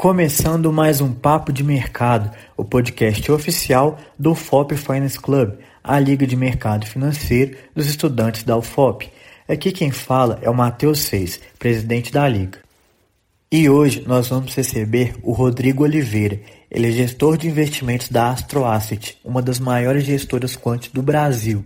Começando mais um Papo de Mercado, o podcast oficial do FOP Finance Club, a Liga de Mercado Financeiro dos estudantes da UFOP. Aqui quem fala é o Matheus Seis, presidente da Liga. E hoje nós vamos receber o Rodrigo Oliveira. Ele é gestor de investimentos da Astroasset, uma das maiores gestoras quant do Brasil.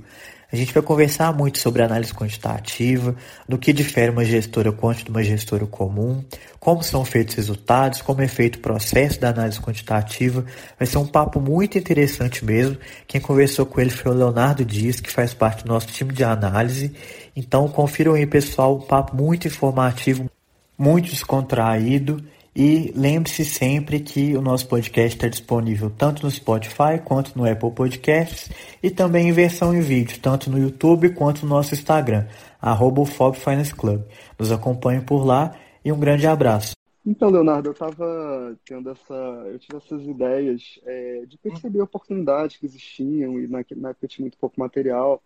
A gente vai conversar muito sobre análise quantitativa, no que difere uma gestora quant de uma gestora comum, como são feitos os resultados, como é feito o processo da análise quantitativa. Vai ser um papo muito interessante mesmo. Quem conversou com ele foi o Leonardo Dias, que faz parte do nosso time de análise. Então confiram aí, pessoal, um papo muito informativo, muito descontraído e lembre-se sempre que o nosso podcast está disponível tanto no Spotify quanto no Apple Podcasts e também em versão em vídeo, tanto no YouTube quanto no nosso Instagram, arroba Finance Club. Nos acompanhe por lá e um grande abraço. Então, Leonardo, eu estava tendo essa. Eu tive essas ideias é, de perceber oportunidades que existiam e na, na época tinha muito pouco material,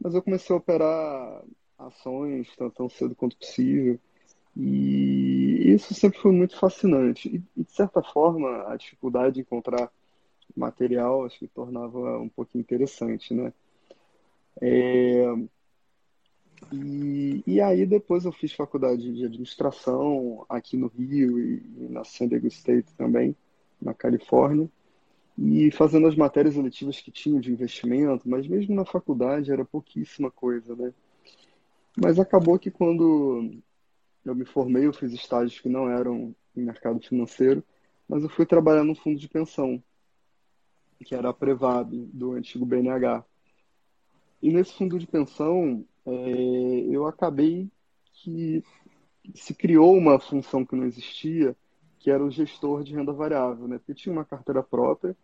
mas eu comecei a operar ações tão, tão cedo quanto possível. E isso sempre foi muito fascinante. E, de certa forma, a dificuldade de encontrar material acho que tornava um pouquinho interessante, né? É... E, e aí depois eu fiz faculdade de administração aqui no Rio e, e na San Diego State também, na Califórnia. E fazendo as matérias eletivas que tinham de investimento, mas mesmo na faculdade era pouquíssima coisa, né? Mas acabou que quando eu me formei, eu fiz estágios que não eram em mercado financeiro, mas eu fui trabalhar num fundo de pensão, que era a Prevab, do antigo BNH. E nesse fundo de pensão, é, eu acabei que se criou uma função que não existia, que era o gestor de renda variável, né? Porque tinha uma carteira própria,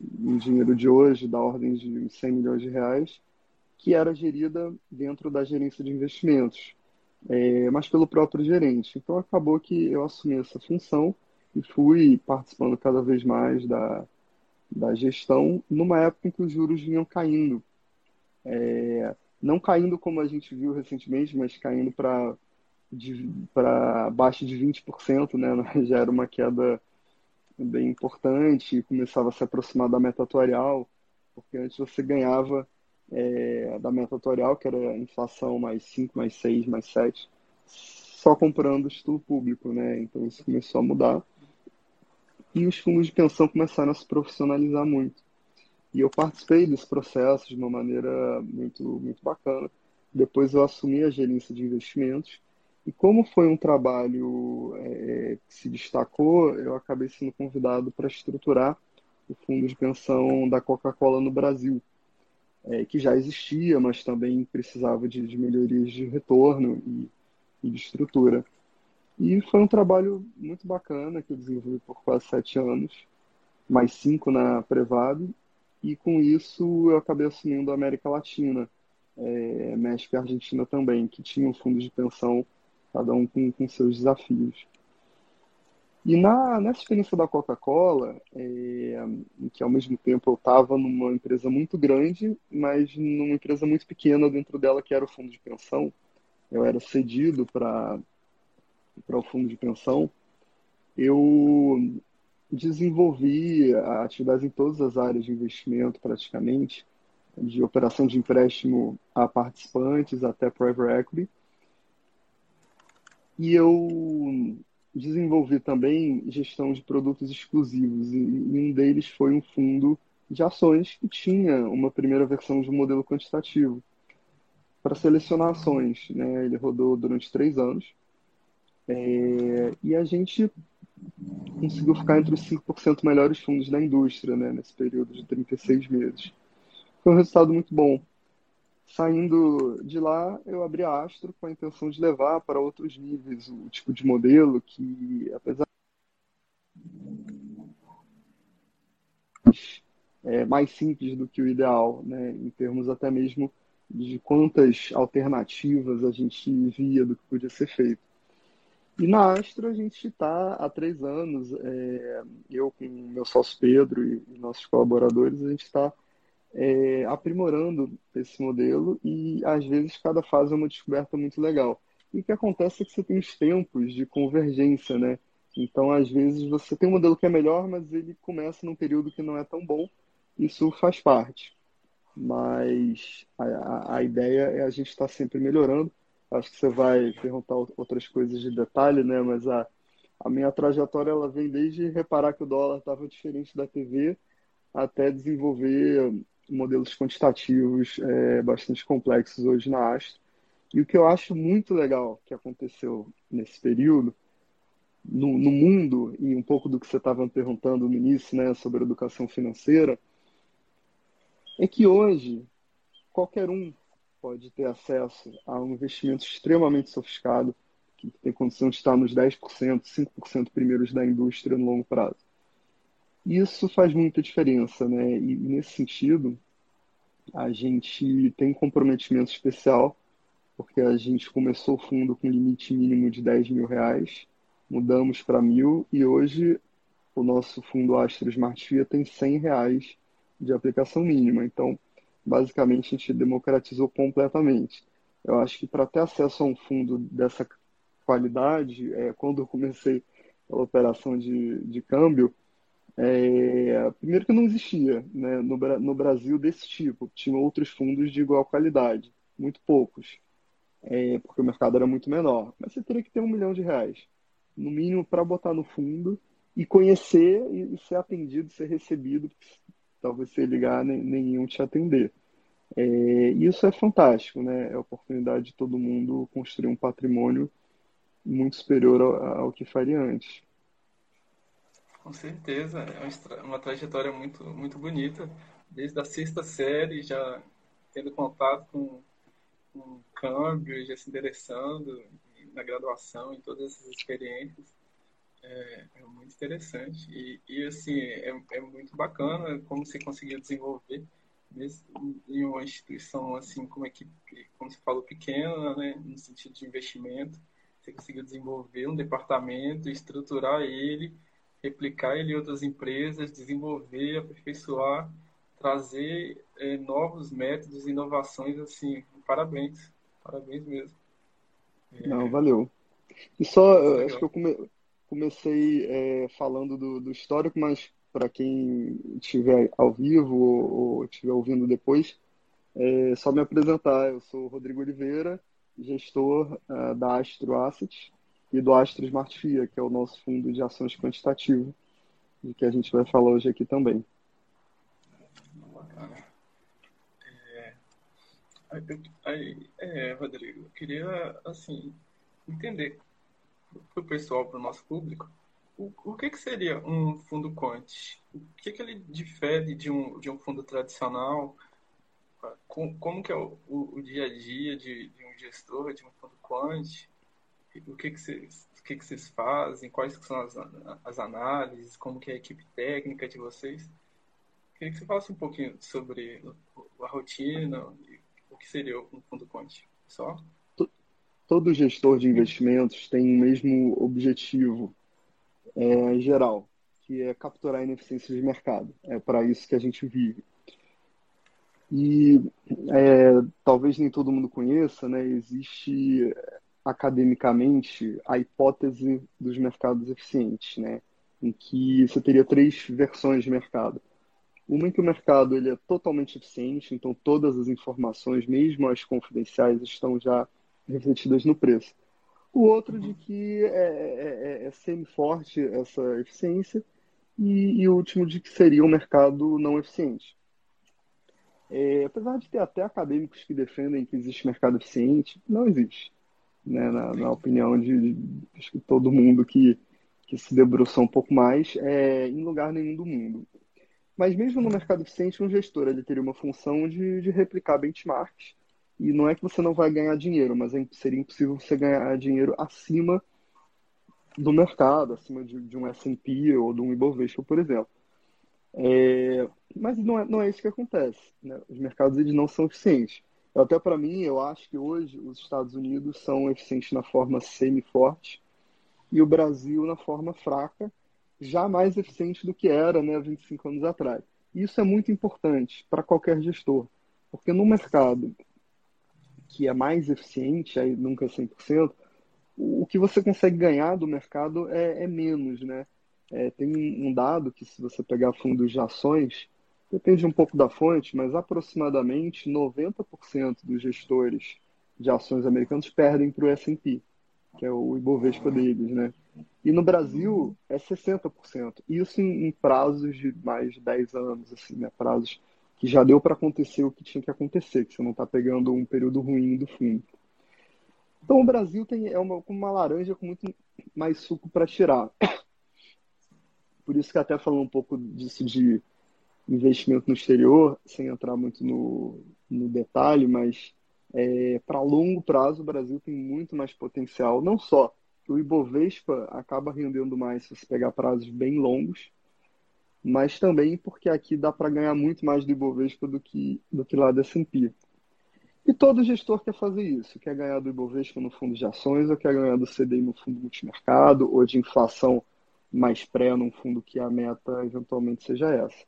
em dinheiro de hoje, da ordem de 100 milhões de reais, que era gerida dentro da gerência de investimentos é, mas pelo próprio gerente. Então acabou que eu assumi essa função e fui participando cada vez mais da, da gestão numa época em que os juros vinham caindo. É, não caindo como a gente viu recentemente, mas caindo para abaixo de 20%, né? Já era uma queda bem importante, começava a se aproximar da meta atuarial, porque antes você ganhava é, da meta atuarial, que era inflação mais 5, mais 6, mais 7, só comprando título público, né? Então isso começou a mudar. E os fundos de pensão começaram a se profissionalizar muito. E eu participei desse processo de uma maneira muito, muito bacana. Depois eu assumi a gerência de investimentos. E como foi um trabalho é, que se destacou, eu acabei sendo convidado para estruturar o fundo de pensão da Coca-Cola no Brasil é, que já existia, mas também precisava de, de melhorias de retorno e, e, de estrutura. E foi um trabalho muito bacana que eu desenvolvi por quase sete anos, mais cinco na Prevado, e com isso eu acabei assumindo a América Latina, é, México e Argentina também, que tinham fundos de pensão, cada um com, com seus desafios. E na, nessa experiência da Coca-Cola, é, que ao mesmo tempo eu estava numa empresa muito grande, mas numa empresa muito pequena dentro dela, que era o fundo de pensão, eu era cedido para o fundo de pensão, eu desenvolvi atividades em todas as áreas de investimento, praticamente, de operação de empréstimo a participantes até private equity. E eu desenvolvi também gestão de produtos exclusivos e, um deles foi um fundo de ações que tinha uma primeira versão de um modelo quantitativo para selecionar ações. Né? Ele rodou durante três anos é, e a gente conseguiu ficar entre os 5% melhores fundos da indústria né? nesse período de 36 meses. Foi um resultado muito bom. Saindo de lá, eu abri a Astro com a intenção de levar para outros níveis o tipo de modelo que, apesar é mais simples do que o ideal, né, em termos até mesmo de quantas alternativas a gente via do que podia ser feito. E na Astro a gente está há três anos, é, eu com meu sócio Pedro e, e nossos colaboradores, a gente está é, aprimorando esse modelo e às vezes cada fase é uma descoberta muito legal. E o que acontece é que você tem os tempos de convergência, né? Então, às vezes, você tem um modelo que é melhor, mas ele começa num período que não é tão bom. Isso faz parte. Mas a, a ideia é a gente estar tá sempre melhorando. Acho que você vai perguntar outras coisas de detalhe, né? Mas a, a minha trajetória ela vem desde reparar que o dólar estava diferente da TV até desenvolver modelos quantitativos é, bastante complexos hoje na Astro. E o que eu acho muito legal que aconteceu nesse período no, no mundo, e um pouco do que você estava perguntando no início, né, sobre educação financeira, é que hoje qualquer um pode ter acesso a um investimento extremamente sofisticado, que tem condição de estar nos 10%, 5% primeiros da indústria no longo prazo. Isso faz muita diferença, né? E nesse sentido, a gente tem um comprometimento especial, porque a gente começou o fundo com limite mínimo de 10 mil reais, mudamos para mil e hoje o nosso fundo Astro Smart FIA tem 100 reais de aplicação mínima. Então, basicamente, a gente democratizou completamente. Eu acho que para ter acesso a um fundo dessa qualidade, é, quando eu comecei a operação de, de câmbio, é, primeiro que não existia né, no, no Brasil desse tipo. Tinha outros fundos de igual qualidade, muito poucos, é, porque o mercado era muito menor. Mas você teria que ter um milhão de reais no mínimo para botar no fundo e conhecer e, ser atendido, ser recebido, talvez você ligar nem, nenhum te atender. É, isso é fantástico, né? É a oportunidade de todo mundo construir um patrimônio muito superior ao, ao que faria antes. Com certeza, é uma trajetória muito, muito bonita. Desde a sexta série, já tendo contato com, com câmbio, já se endereçando, na graduação, em todas essas experiências. É, é muito interessante. E, e assim, é, é, muito bacana como você conseguiu desenvolver mesmo em uma instituição assim como equipe, como você falou, pequena, né, no sentido de investimento. Você conseguiu desenvolver um departamento, estruturar ele, replicar ele em outras empresas, desenvolver, aperfeiçoar, trazer é, novos métodos, inovações, assim, parabéns, parabéns mesmo. Não, valeu. E só, acho que eu come, comecei é, falando do, do, histórico, mas para quem estiver ao vivo ou, estiver ouvindo depois, é só me apresentar. Eu sou Rodrigo Oliveira, gestor uh, da Astro Assets e do Astro Smart FIA, que é o nosso fundo de ações quantitativo, de que a gente vai falar hoje aqui também. É, Rodrigo, eu queria, assim, entender para o pessoal, para o nosso público, o, o que, que seria um fundo quant? O que, que ele difere de um, de um fundo tradicional? Com, como que é o, o, o dia a dia de, de, um gestor de um fundo quant? O que, que vocês o que, que vocês fazem? Quais são as, as análises? Como que é a equipe técnica de vocês? Queria que você falasse um pouquinho sobre a rotina que seria um fundo quant? Só? Todo gestor de investimentos tem o mesmo objetivo é, geral, que é capturar a ineficiência de mercado. É para isso que a gente vive. E é, talvez nem todo mundo conheça, né? existe academicamente a hipótese dos mercados eficientes, né? em que você teria três versões de mercado. Uma em que o mercado ele é totalmente eficiente, então todas as informações, mesmo as confidenciais, estão já refletidas no preço. O outro de que é, é, é, é semi-forte essa eficiência e, e, o último de que seria um mercado não eficiente. É, apesar de ter até acadêmicos que defendem que existe mercado eficiente, não existe. Né? Na, na opinião de, de, que todo mundo que, que se debruçou um pouco mais, é, em lugar nenhum do mundo. Mas mesmo no mercado eficiente, um gestor ele teria uma função de, de replicar benchmarks. E não é que você não vai ganhar dinheiro, mas é, seria impossível você ganhar dinheiro acima do mercado, acima de, de um S&P ou de um Ibovespa, por exemplo. É, mas não é, não é isso que acontece. Né? Os mercados eles não são eficientes. Até para mim, eu acho que hoje os Estados Unidos são eficientes na forma semi-forte e o Brasil na forma fraca, já mais eficiente do que era né, 25 anos atrás. Isso é muito importante para qualquer gestor, porque no mercado que é mais eficiente, aí nunca é 100%, o que você consegue ganhar do mercado é, é menos, né? É, tem um dado que se você pegar fundos de ações, depende um pouco da fonte, mas aproximadamente 90% dos gestores de ações americanos perdem para o S&P, que é o Ibovespa deles, né? E no Brasil é 60%. Isso em, em prazos de mais de 10 anos, assim, né? Prazos que já deu para acontecer o que tinha que acontecer, que você não está pegando um período ruim do fundo. Então o Brasil tem, é uma, uma laranja com muito mais suco para tirar. Por isso que até falando um pouco disso de investimento no exterior, sem entrar muito no, no detalhe, mas é, para longo prazo o Brasil tem muito mais potencial, não só o Ibovespa acaba rendendo mais se você pegar prazos bem longos, mas também porque aqui dá para ganhar muito mais do Ibovespa do que, do que lá da S&P. E todo gestor quer fazer isso, quer ganhar do Ibovespa no fundo de ações, ou quer ganhar do CDI no fundo multimercado, ou de inflação mais pré num fundo que a meta eventualmente seja essa.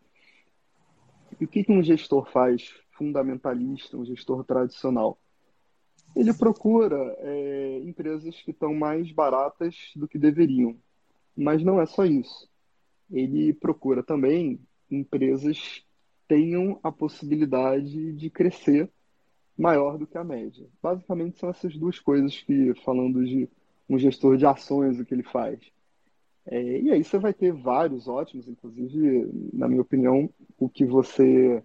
E o que, um gestor faz fundamentalista, um gestor tradicional? Ele procura é, empresas que estão mais baratas do que deveriam. Mas não é só isso. Ele procura também empresas que tenham a possibilidade de crescer maior do que a média. Basicamente são essas duas coisas que, falando de um gestor de ações, o que ele faz. É, e aí você vai ter vários ótimos, inclusive, na minha opinião, o que você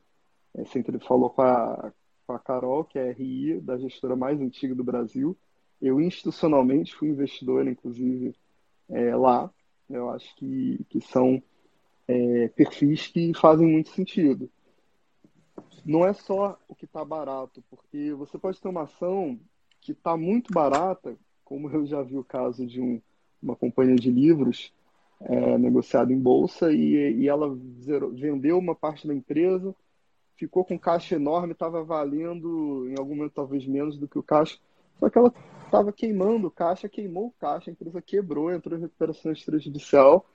é, sempre falou com a, com a Carol, que é a RI, da gestora mais antiga do Brasil. Eu institucionalmente fui investidor, inclusive, é, lá. Eu acho que, que são é, perfis que fazem muito sentido não é só o que está barato, porque você pode ter uma ação que está muito barata, como eu já vi o caso de um, uma companhia de livros é, negociada em bolsa e, e ela zerou, vendeu uma parte da empresa, ficou com caixa enorme, estava valendo em algum momento talvez menos do que o caixa, só que ela estava queimando caixa, queimou caixa, a empresa quebrou, entrou em recuperação extrajudicial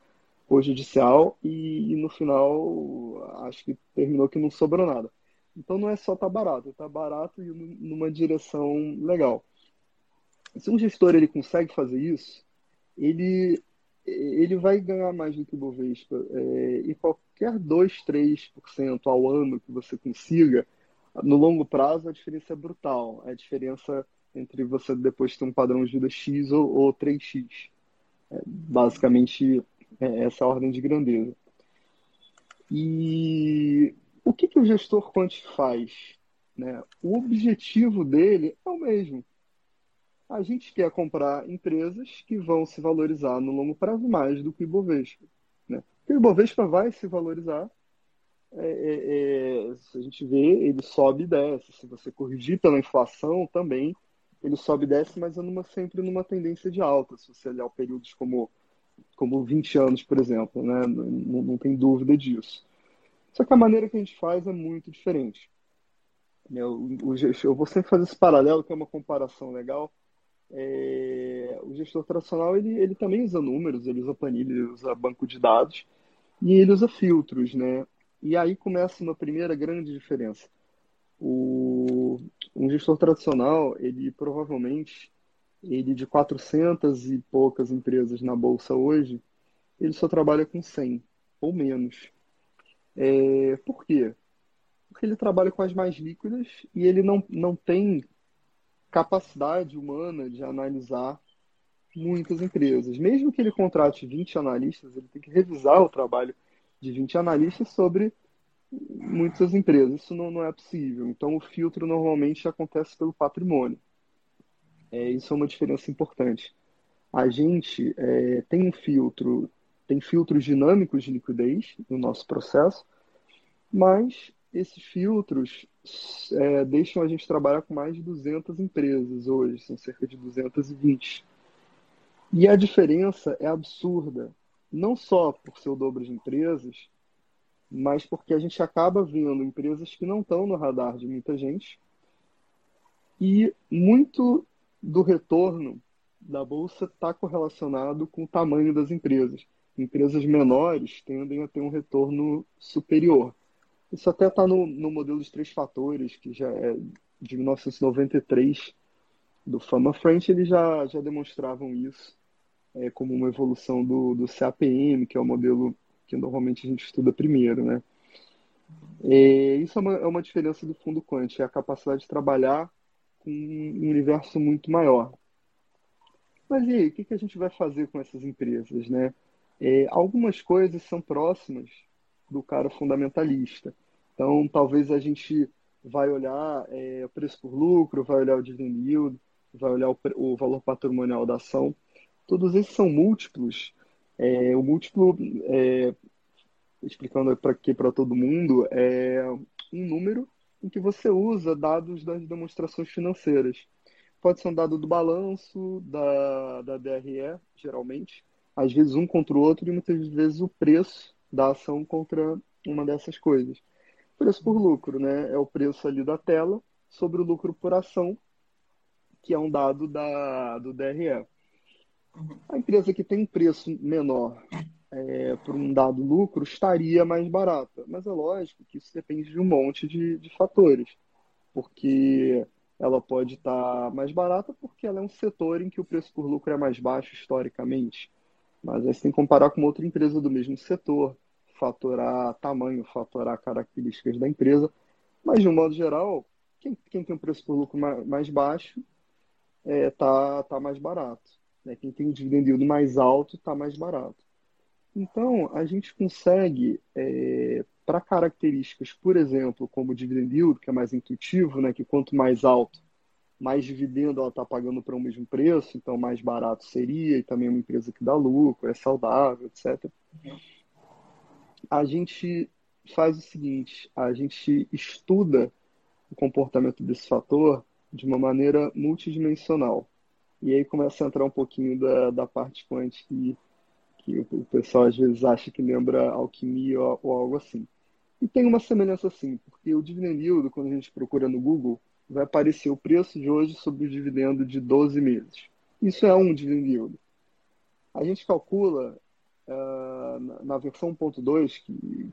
ou judicial e, e no final acho que terminou que não sobrou nada. Então não é só tá barato, tá barato e numa direção legal. Se um gestor ele consegue fazer isso, ele ele vai ganhar mais do que o Bovespa. É, e qualquer 2, 3% ao ano que você consiga, no longo prazo a diferença é brutal. É a diferença entre você depois ter um padrão de vida X ou, ou 3X. É, basicamente, é essa ordem de grandeza. E o que, que o gestor quant faz? Né? O objetivo dele é o mesmo. A gente quer comprar empresas que vão se valorizar no longo prazo mais do que o Ibovespa. Né? Porque o Ibovespa vai se valorizar. É, é, é, se a gente vê, ele sobe e desce. Se você corrigir pela inflação também, ele sobe e desce, mas é numa, sempre numa tendência de alta. Se você olhar períodos como, como 20 anos, por exemplo, né? não, não tem dúvida disso. Só que a maneira que a gente faz é muito diferente. Eu, eu vou sempre fazer esse paralelo, que é uma comparação legal. É, o gestor tradicional ele, ele também usa números, ele usa planilha, ele usa banco de dados e ele usa filtros, né? E aí começa uma primeira grande diferença. O, um gestor tradicional, ele provavelmente, ele de 400 e poucas empresas na bolsa hoje, ele só trabalha com 100 ou menos. É, por quê? Porque ele trabalha com as mais líquidas e ele não, não tem capacidade humana de analisar muitas empresas. Mesmo que ele contrate 20 analistas, ele tem que revisar o trabalho de 20 analistas sobre muitas empresas. Isso não, não é possível. Então, o filtro normalmente acontece pelo patrimônio. É, isso é uma diferença importante. A gente é, tem um filtro tem filtros dinâmicos de liquidez no nosso processo, mas esses filtros é, deixam a gente trabalhar com mais de 200 empresas hoje, são cerca de 220. E a diferença é absurda, não só por ser o dobro de empresas, mas porque a gente acaba vendo empresas que não estão no radar de muita gente e muito do retorno da bolsa está correlacionado com o tamanho das empresas empresas menores tendem a ter um retorno superior. Isso até está no, no modelo dos três fatores, que já é de 1993, do Fama French, eles já, já demonstravam isso é, como uma evolução do, do CAPM, que é o modelo que normalmente a gente estuda primeiro, né? É, isso é uma, é uma diferença do fundo quant, é a capacidade de trabalhar com um universo muito maior. Mas e aí, o que, que a gente vai fazer com essas empresas, né? É, algumas coisas são próximas do cara fundamentalista. Então, talvez a gente vai olhar é, o preço por lucro, vai olhar o dividend yield, vai olhar o, o valor patrimonial da ação. Todos esses são múltiplos. É, o múltiplo, é, explicando para aqui para todo mundo, é um número em que você usa dados das demonstrações financeiras. Pode ser um dado do balanço, da, da DRE, geralmente, às vezes um contra o outro, e muitas vezes o preço da ação contra uma dessas coisas. Preço por lucro, né? É o preço ali da tela sobre o lucro por ação, que é um dado da, do DRE. A empresa que tem preço menor é, por um dado lucro estaria mais barata. Mas é lógico que isso depende de um monte de, de fatores. Porque ela pode estar mais barata porque ela é um setor em que o preço por lucro é mais baixo historicamente. Mas aí você tem que comparar com outra empresa do mesmo setor, fatorar tamanho, fatorar características da empresa. Mas, de um modo geral, quem, quem tem um preço por lucro mais, mais baixo está é, tá, tá mais barato. Né? Quem tem um dividend yield mais alto está mais barato. Então, a gente consegue, é, para características, por exemplo, como o dividend yield, que é mais intuitivo, né? que quanto mais alto, mais dividendo ela está pagando para o mesmo preço, então mais barato seria, e também é uma empresa que dá lucro, é saudável, etc. A gente faz o seguinte, a gente estuda o comportamento desse fator de uma maneira multidimensional. E aí começa a entrar um pouquinho da, da parte quant que, que o pessoal às vezes acha que lembra alquimia ou, ou algo assim. E tem uma semelhança assim, porque o dividend yield, quando a gente procura no Google, vai aparecer o preço de hoje sobre o dividendo de 12 meses. Isso é um dividend yield. A gente calcula na, versão 1.2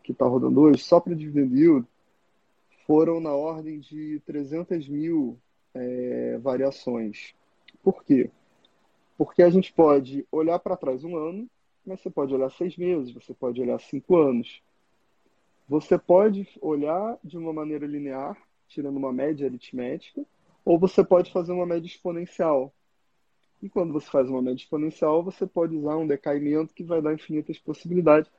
que está rodando hoje, só para dividend yield, foram na ordem de 300 mil é, variações. Por quê? Porque a gente pode olhar para trás um ano, mas você pode olhar seis meses, você pode olhar cinco anos. Você pode olhar de uma maneira linear, tirando uma média aritmética, ou você pode fazer uma média exponencial. E quando você faz uma média exponencial, você pode usar um decaimento que vai dar infinitas possibilidades.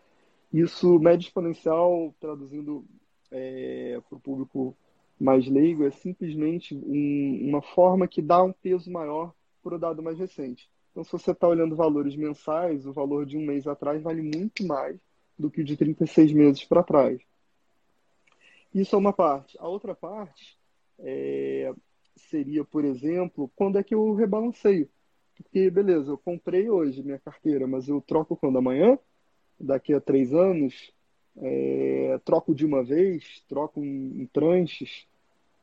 Isso, média exponencial, traduzindo é, para o público mais leigo é simplesmente um, uma forma que dá um peso maior para o dado mais recente. Então, se você está olhando valores mensais, o valor de um mês atrás vale muito mais do que o de 36 meses para trás. Isso é uma parte. A outra parte é, seria, por exemplo, quando é que eu rebalanceio. Porque, beleza, eu comprei hoje minha carteira, mas eu troco quando? Amanhã, daqui a três anos, é, troco de uma vez, troco em, em tranches,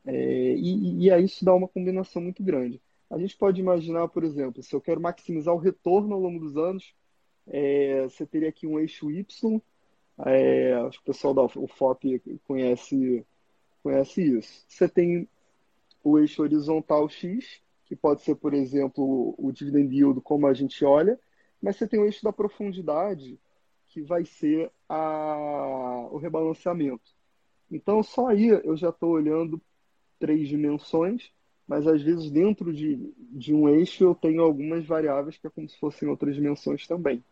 é, e, e aí isso dá uma combinação muito grande. A gente pode imaginar, por exemplo, se eu quero maximizar o retorno ao longo dos anos, é, você teria aqui um eixo Y, é, acho que o pessoal da UFOP conhece, conhece isso. Você tem o eixo horizontal X, que pode ser, por exemplo, o dividend yield, como a gente olha, mas você tem o eixo da profundidade, que vai ser a, o rebalanceamento. Então, só aí eu já estou olhando três dimensões, mas às vezes dentro de, de um eixo eu tenho algumas variáveis que é como se fossem outras dimensões também.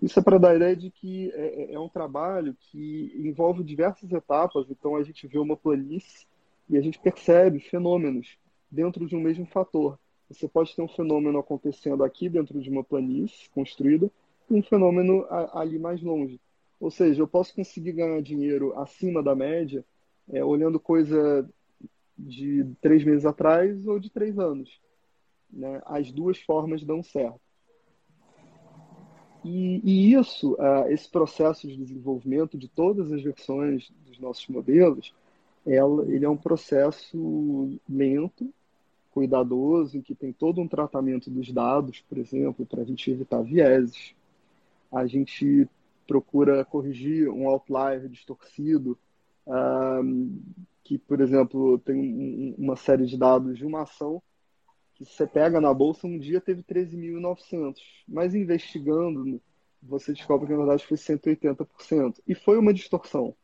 Isso é para dar a ideia de que é, é, é um trabalho que envolve diversas etapas, então a gente vê uma planície e a gente percebe fenômenos dentro de um mesmo fator. Você pode ter um fenômeno acontecendo aqui dentro de uma planície construída e um fenômeno ali mais longe. Ou seja, eu posso conseguir ganhar dinheiro acima da média é, olhando coisa de três meses atrás ou de três anos. Né? As duas formas dão certo. E, e isso, uh, esse processo de desenvolvimento de todas as versões dos nossos modelos, ela, ele é um processo lento, cuidadoso, em que tem todo um tratamento dos dados, por exemplo, para a gente evitar vieses. A gente procura corrigir um outlier distorcido, que, por exemplo, tem uma série de dados de uma ação que você pega na bolsa um dia teve 13.900, mas investigando você descobre que na verdade foi 180%. E foi uma distorção.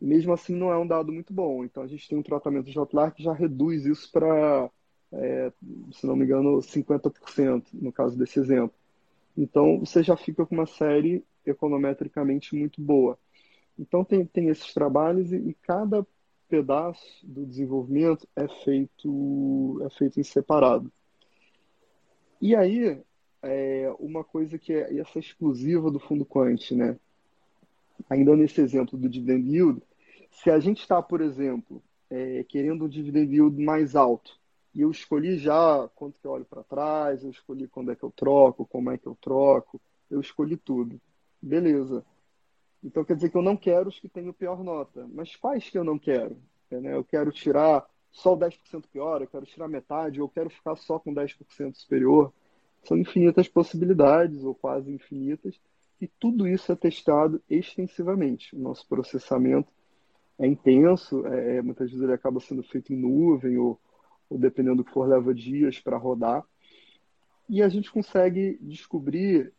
E mesmo assim não é um dado muito bom. Então a gente tem um tratamento de outlier que já reduz isso para, é, se não me engano, 50%, no caso desse exemplo. Então você já fica com uma série econometricamente muito boa. Então tem, tem esses trabalhos e, e cada pedaço do desenvolvimento é feito é feito em separado. E aí é, uma coisa que é essa exclusiva do fundo quant, né? Ainda nesse exemplo do dividend yield, se a gente está, por exemplo, é, querendo um dividend yield mais alto, e eu escolhi já quanto que eu olho para trás, eu escolhi quando é que eu troco, como é que eu troco, eu escolhi tudo. Beleza. Então quer dizer que eu não quero os que têm o pior nota. Mas quais que eu não quero? Eu quero tirar só o 10% pior, eu quero tirar metade, ou eu quero ficar só com 10% superior. São infinitas possibilidades, ou quase infinitas, e tudo isso é testado extensivamente. O nosso processamento é intenso, é, é muitas vezes ele acaba sendo feito em nuvem, ou, ou dependendo do que for, leva dias para rodar. E a gente consegue descobrir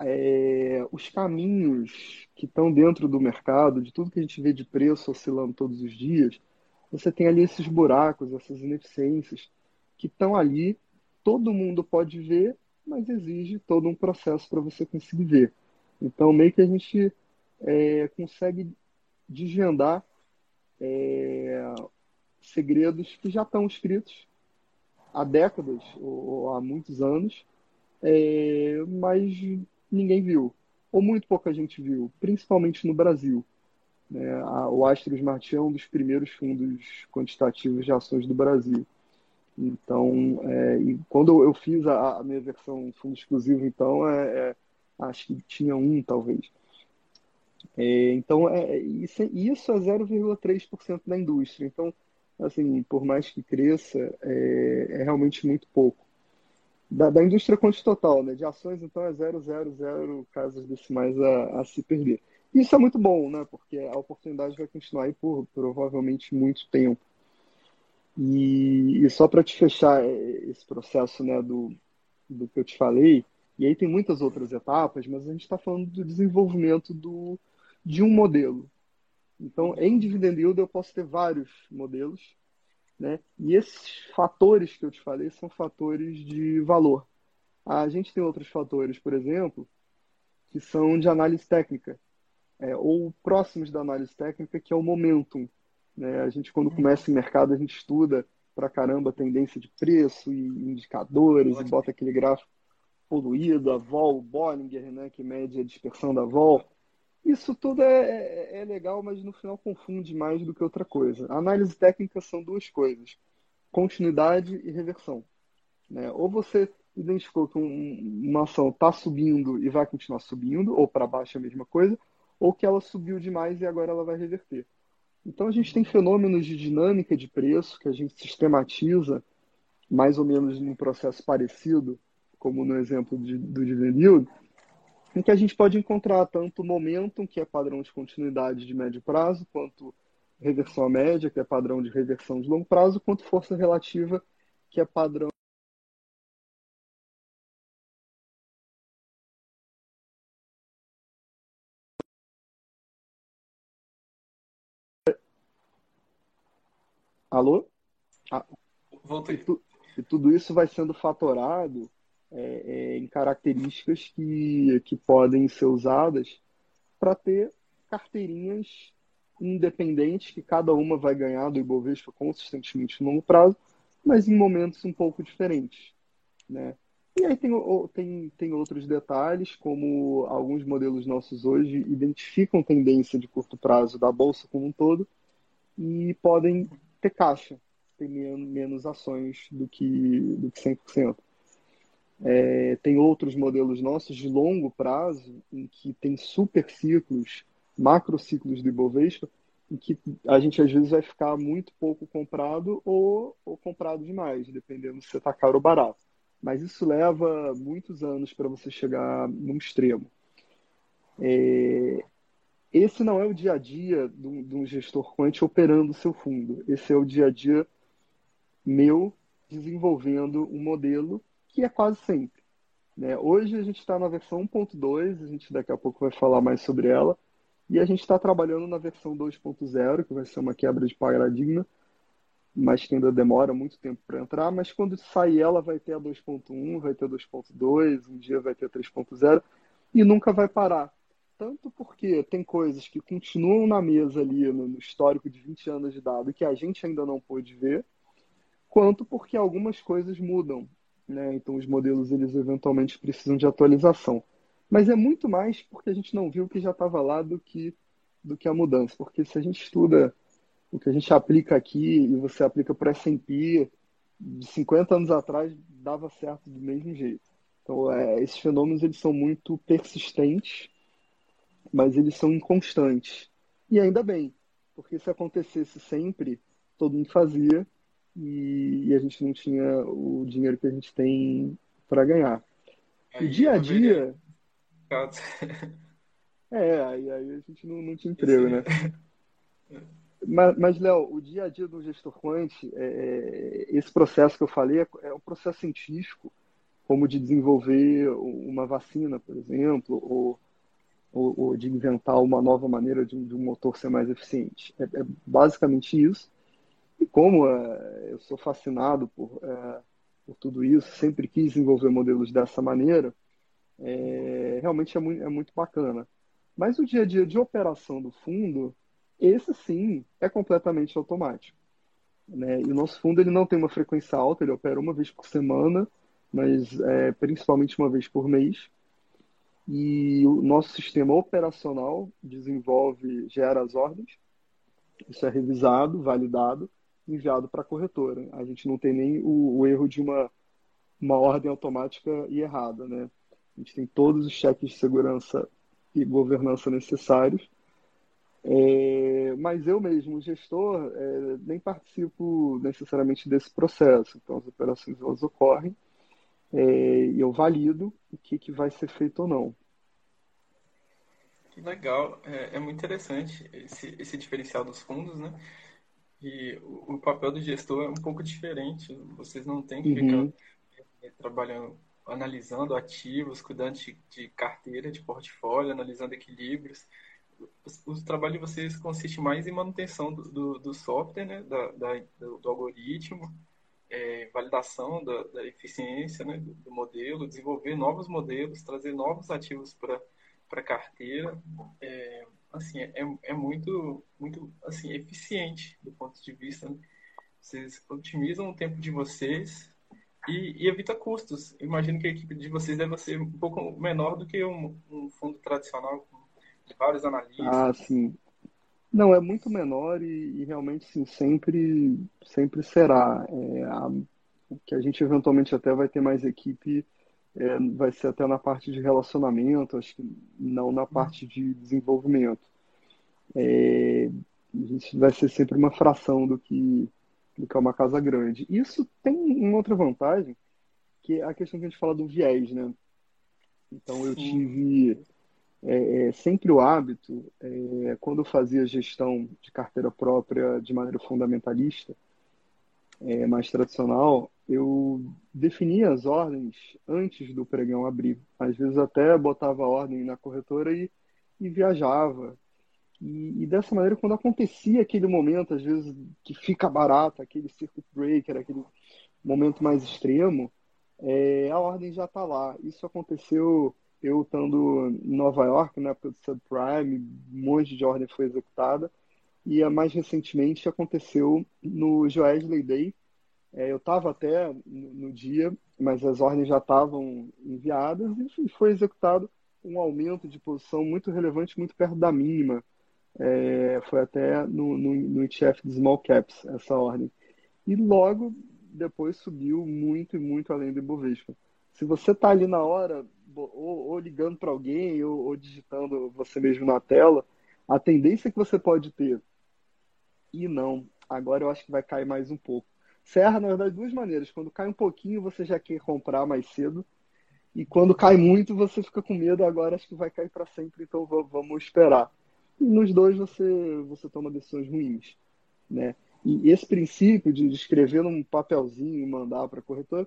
é, os caminhos que estão dentro do mercado, de tudo que a gente vê de preço oscilando todos os dias, você tem ali esses buracos, essas ineficiências que estão ali todo mundo pode ver, mas exige todo um processo para você conseguir ver. Então, meio que a gente é, consegue desvendar é, segredos que já estão escritos há décadas ou, há muitos anos, é, mas ninguém viu, ou muito pouca gente viu, principalmente no Brasil. Né? A, o Astro Smart é um dos primeiros fundos quantitativos de ações do Brasil. Então, é, quando eu fiz a, a, minha versão fundo exclusivo, então, é, é, acho que tinha um, talvez. É, então, é, isso, isso é 0,3% da indústria. Então, assim, por mais que cresça, é, é realmente muito pouco. Da, da indústria quanti total, né? De ações, então, é 0,00 casas decimais a, a se perder. Isso é muito bom, né? Porque a oportunidade vai continuar aí por provavelmente muito tempo. E, e só para te fechar é, esse processo né, do, do que eu te falei, e aí tem muitas outras etapas, mas a gente está falando do desenvolvimento do, de um modelo. Então, em dividend yield eu posso ter vários modelos, né? E esses fatores que eu te falei são fatores de valor. A gente tem outros fatores, por exemplo, que são de análise técnica, é, ou próximos da análise técnica, que é o momentum. Né? A gente, quando começa em mercado, a gente estuda pra caramba tendência de preço e indicadores e bota aquele gráfico poluído, a vol, o Bollinger, né, que mede a dispersão da vol. Isso tudo é, é, é, legal, mas no final confunde mais do que outra coisa. A análise técnica são duas coisas: continuidade e reversão. Né? Ou você identificou que um, uma ação está subindo e vai continuar subindo, ou para baixo é a mesma coisa, ou que ela subiu demais e agora ela vai reverter. Então a gente tem fenômenos de dinâmica de preço que a gente sistematiza mais ou menos num processo parecido, como no exemplo de, do dividend yield, em que a gente pode encontrar tanto momentum, que é padrão de continuidade de médio prazo, quanto reversão à média, que é padrão de reversão de longo prazo, quanto força relativa, que é padrão Alô? Ah, Voltei. E, tu, e, tudo isso vai sendo fatorado é, é, em características que, que podem ser usadas para ter carteirinhas independentes que cada uma vai ganhar do Ibovespa consistentemente no longo prazo, mas em momentos um pouco diferentes. Né? E aí tem, tem, tem outros detalhes, como alguns modelos nossos hoje identificam tendência de curto prazo da Bolsa como um todo e podem ter caixa, ter menos ações do que, do que 100%. É, tem outros modelos nossos de longo prazo, em que tem super ciclos, macro ciclos do Ibovespa, em que a gente às vezes vai ficar muito pouco comprado ou, ou comprado demais, dependendo se está caro ou barato. Mas isso leva muitos anos para você chegar num extremo. É, esse não é o dia a dia de um gestor quant operando o seu fundo. Esse é o dia a dia meu desenvolvendo um modelo que é quase sempre. Né? Hoje a gente está na versão 1.2, a gente daqui a pouco vai falar mais sobre ela, e a gente está trabalhando na versão 2.0, que vai ser uma quebra de paradigma, mas que ainda demora muito tempo para entrar. Mas quando sair ela, vai ter a 2.1, vai ter a 2.2, um dia vai ter a 3.0, e nunca vai parar. Tanto porque tem coisas que continuam na mesa ali, no histórico de 20 anos de dado, que a gente ainda não pôde ver, quanto porque algumas coisas mudam. Né? Então, os modelos, eles eventualmente precisam de atualização. Mas é muito mais porque a gente não viu o que já estava lá do que, do que a mudança. Porque se a gente estuda o que a gente aplica aqui e você aplica para S&P, de 50 anos atrás dava certo do mesmo jeito. Então, é, esses fenômenos eles são muito persistentes, mas eles são inconstantes. E ainda bem, porque se acontecesse sempre, todo mundo fazia e, a gente não tinha o dinheiro que a gente tem para ganhar. o dia a dia, é, aí, aí a gente não, não tinha emprego, né? Mas, mas Léo, o dia a dia do gestor quant, é, é, esse processo que eu falei é, é um processo científico, como de desenvolver uma vacina, por exemplo, ou, ou, ou de inventar uma nova maneira de, de, um motor ser mais eficiente. É, é basicamente isso. E como é, eu sou fascinado por, é, por tudo isso, sempre quis desenvolver modelos dessa maneira, é, realmente é muito, é muito bacana. Mas o dia a dia de operação do fundo, esse sim é completamente automático. Né? E o nosso fundo ele não tem uma frequência alta, ele opera uma vez por semana, mas é, principalmente uma vez por mês. E o nosso sistema operacional desenvolve, gera as ordens, isso é revisado, validado, enviado para a corretora. A gente não tem nem o, o erro de uma, uma ordem automática e errada, né? A gente tem todos os cheques de segurança e governança necessários. É, mas eu mesmo, gestor, é, nem participo necessariamente desse processo. Então, as operações elas ocorrem é, e eu valido o que, que vai ser feito ou não. Que legal, é, é muito interessante esse, esse diferencial dos fundos, né? E o, o, papel do gestor é um pouco diferente. Vocês não têm que uhum. ficar trabalhando analisando ativos, cuidando de, de carteira, de portfólio, analisando equilíbrios. O, o, trabalho de vocês consiste mais em manutenção do, do, do software, né, da, da do, do, algoritmo, é, validação da, da eficiência né, do, modelo, desenvolver novos modelos, trazer novos ativos para a carteira. É, assim, é, é muito, muito assim, eficiente do ponto de vista. Né? Vocês otimizam o tempo de vocês, e, e, evita custos. Imagino que a equipe de vocês deve ser um pouco menor do que um, um fundo tradicional com vários analistas. Ah, sim. Não, é muito menor e, e realmente sim, sempre, sempre será. É, a, que a gente eventualmente até vai ter mais equipe é, vai ser até na parte de relacionamento, acho que não na parte de desenvolvimento. É, a gente vai ser sempre uma fração do que do que é uma casa grande. Isso tem uma outra vantagem, que é a questão que a gente fala do viés, né? Então eu tive é, é, sempre o hábito, é, quando eu fazia gestão de carteira própria de maneira fundamentalista, é, mais tradicional, eu definia as ordens antes do pregão abrir. Às vezes até botava a ordem na corretora e, e viajava. E, e, dessa maneira, quando acontecia aquele momento, às vezes, que fica barato, aquele circuit breaker, aquele momento mais extremo, é, a ordem já está lá. Isso aconteceu eu estando em Nova York, na época do subprime, um monte de ordem foi executada. E mais recentemente aconteceu no Joesley Day. É, eu estava até no, dia, mas as ordens já estavam enviadas e foi executado um aumento de posição muito relevante, muito perto da mínima é, foi até no, no, no ETF de Small Caps, essa ordem. E logo depois subiu muito e muito além do Ibovespa. Se você está ali na hora, ou, ou ligando para alguém, ou, ou, digitando você mesmo na tela, a tendência que você pode ter, e não, agora eu acho que vai cair mais um pouco. Serra, na verdade, de duas maneiras. Quando cai um pouquinho, você já quer comprar mais cedo. E quando cai muito, você fica com medo. Agora acho que vai cair para sempre, então vamos esperar. E nos dois você, você toma decisões ruins, né? E esse princípio de escrever num papelzinho e mandar para a corretora,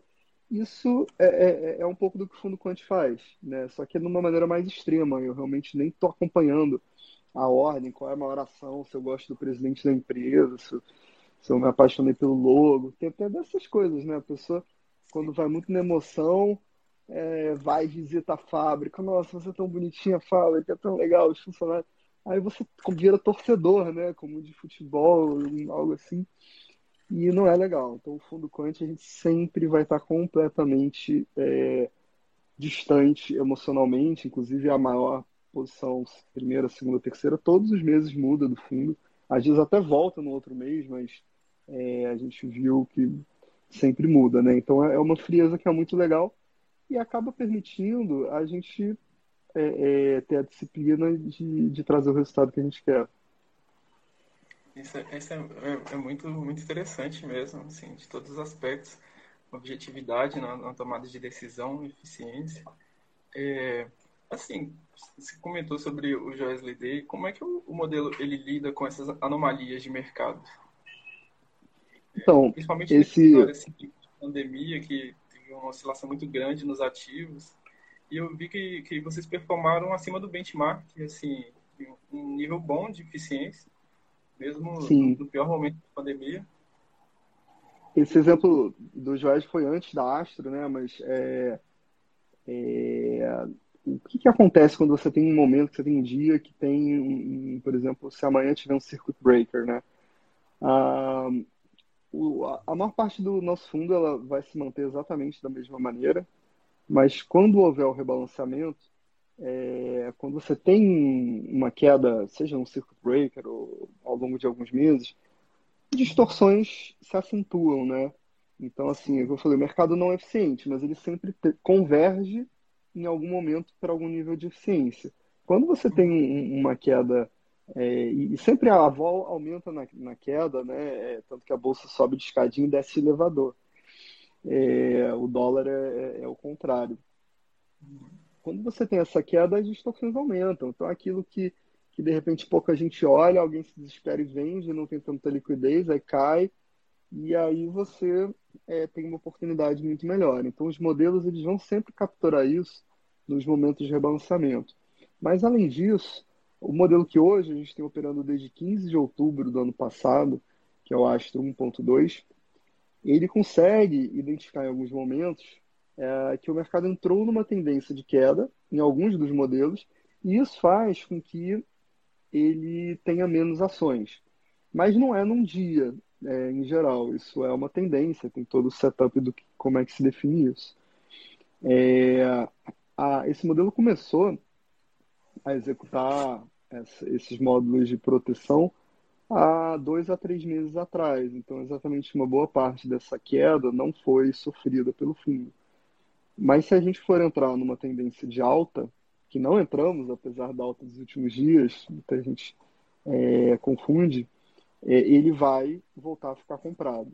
isso é, é, é, um pouco do que o fundo quant faz, né? Só que é de uma maneira mais extrema. Eu realmente nem estou acompanhando a ordem, qual é a maior ação, se eu gosto do presidente da empresa, se, se eu me apaixonei pelo logo. Tem até dessas coisas, né? A pessoa, quando vai muito na emoção, é, vai visita a fábrica. Nossa, você é tão bonitinha a fábrica, é tão legal os funcionários. Aí você vira torcedor, né? Como de futebol, algo assim. E não é legal. Então, o fundo quant a gente sempre vai estar completamente é, distante emocionalmente. Inclusive, a maior posição, primeira, segunda, terceira, todos os meses muda do fundo. Às vezes até volta no outro mês, mas é, a gente viu que sempre muda, né? Então, é, é uma frieza que é muito legal e acaba permitindo a gente é, é, ter a disciplina de, de trazer o resultado que a gente quer. Isso, é, isso é, é, é, muito, muito interessante mesmo, assim, de todos os aspectos. Objetividade na, na tomada de decisão, eficiência. Assim, você comentou sobre o Joesley Day. Como é que o, o, modelo ele lida com essas anomalias de mercado? Então, Principalmente esse... Assim, de pandemia, que teve uma oscilação muito grande nos ativos. E eu vi que, que vocês performaram acima do benchmark, assim, um nível bom de eficiência mesmo Sim. no pior momento da pandemia. Esse exemplo do Joés foi antes da Astro, né? Mas é, é, o que, que, acontece quando você tem um momento, que você tem um dia que tem, um, por exemplo, se amanhã tiver um circuit breaker, né? Ah, o, a maior parte do nosso fundo ela vai se manter exatamente da mesma maneira, mas quando houver o rebalanceamento, é, quando você tem uma queda, seja um circuit breaker ou ao longo de alguns meses, distorções se acentuam, né? Então, assim, eu falei, o mercado não é eficiente, mas ele sempre converge em algum momento para algum nível de eficiência. Quando você tem um, uma queda, é, e, sempre a vol aumenta na, na queda, né? É, tanto que a bolsa sobe de escadinho e desce elevador. É, o dólar é, é, é o contrário quando você tem essa queda, as distorções aumentam. Então, aquilo que, que de repente pouca gente olha, alguém se desespera e vende, não tem tanta liquidez, aí cai, e aí você é, tem uma oportunidade muito melhor. Então, os modelos eles vão sempre capturar isso nos momentos de rebalanceamento. Mas, além disso, o modelo que hoje a gente tem operando desde 15 de outubro do ano passado, que é o Astro 1.2, ele consegue identificar em alguns momentos é que o mercado entrou numa tendência de queda em alguns dos modelos, e isso faz com que ele tenha menos ações. Mas não é num dia, é, em geral, isso é uma tendência, tem todo o setup do que, como é que se define isso. É, a, esse modelo começou a executar esses módulos de proteção há dois a três meses atrás. Então, exatamente uma boa parte dessa queda não foi sofrida pelo fundo. Mas se a gente for entrar numa tendência de alta, que não entramos, apesar da alta dos últimos dias, muita gente é, confunde, é, ele vai voltar a ficar comprado.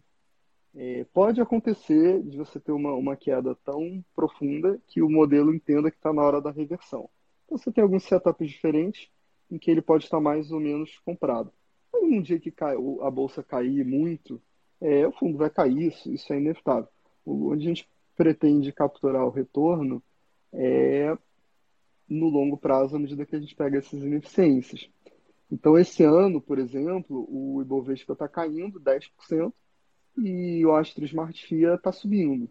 É, pode acontecer de você ter uma, uma queda tão profunda que o modelo entenda que está na hora da reversão. Então você tem alguns setups diferentes em que ele pode estar mais ou menos comprado. Mas um dia que cai, a bolsa cair muito, é, o fundo vai cair, isso, isso é inevitável. Onde a gente pretende capturar o retorno é no longo prazo, à medida que a gente pega essas ineficiências. Então, esse ano, por exemplo, o Ibovespa está caindo 10% e o Astro Smart FIA está subindo.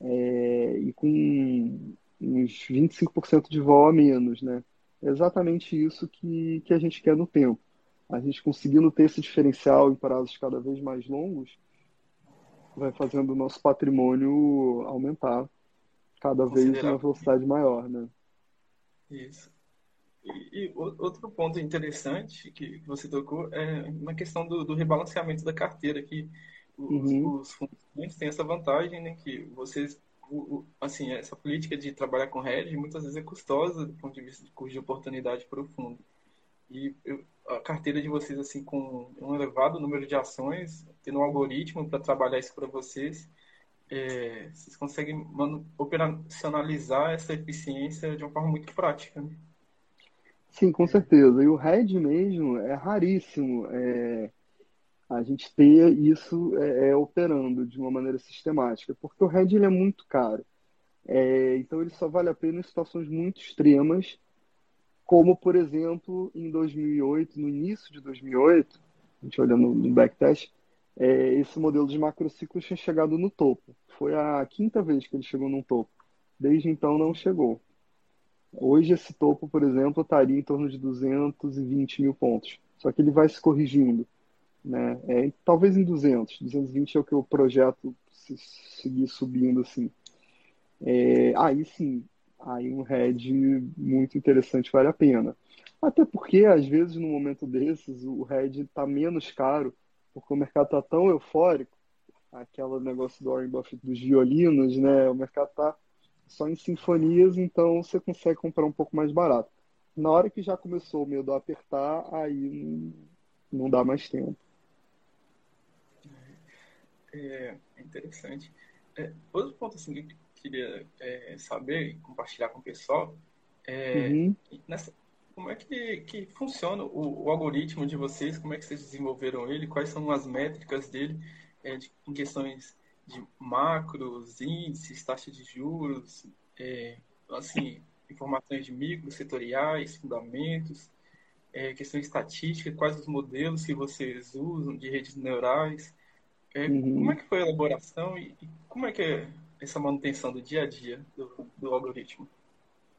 É, e com uns 25% de vol a menos, né? É exatamente isso que, que a gente quer no tempo. A gente conseguindo ter esse diferencial em prazos cada vez mais longos, vai fazendo o nosso patrimônio aumentar cada vez uma velocidade maior, né? Isso. E, e, outro ponto interessante que você tocou é na questão do, do rebalanceamento da carteira, que os, uhum. os fundos têm essa vantagem, né, que vocês, o, assim, essa política de trabalhar com hedge muitas vezes é custosa do ponto de vista de custo de oportunidade para o fundo. E eu, a carteira de vocês assim com um elevado número de ações, tendo um algoritmo para trabalhar isso para vocês, é, vocês conseguem operacionalizar essa eficiência de uma forma muito prática. Né? Sim, com certeza. E o RED mesmo é raríssimo. É... a gente ter isso é, é, operando de uma maneira sistemática, porque o RED ele é muito caro. É, então ele só vale a pena em situações muito extremas, como por exemplo em 2008, no início de 2008, a gente olhando no backtest, é, esse modelo de macrociclos tinha chegado no topo. Foi a quinta vez que ele chegou no topo. Desde então não chegou. Hoje esse topo, por exemplo, estaria em torno de 220 mil pontos. Só que ele vai se corrigindo. Né? É, talvez em 200. 220 é o que eu projeto se seguir subindo assim. É, aí sim, aí um head muito interessante vale a pena. Até porque, às vezes, no momento desses, o head está menos caro, porque o mercado está tão eufórico, aquele negócio do Warren Buffett dos violinos, né? O mercado está só em sinfonias, então você consegue comprar um pouco mais barato. Na hora que já começou o medo a apertar, aí não dá mais tempo. É, é interessante. É, outro ponto assim, que eu queria é, saber e compartilhar com o pessoal é uhum. nessa, como é que, que funciona o, o, algoritmo de vocês, como é que vocês desenvolveram ele, quais são as métricas dele é, de, em questões de macros, índices, taxa de juros, é, assim, informações de micro, setoriais, fundamentos, é, questão estatística, quais os modelos que vocês usam de redes neurais, uhum. como é que foi a elaboração e, e, como é que é essa manutenção do dia a dia do, do algoritmo?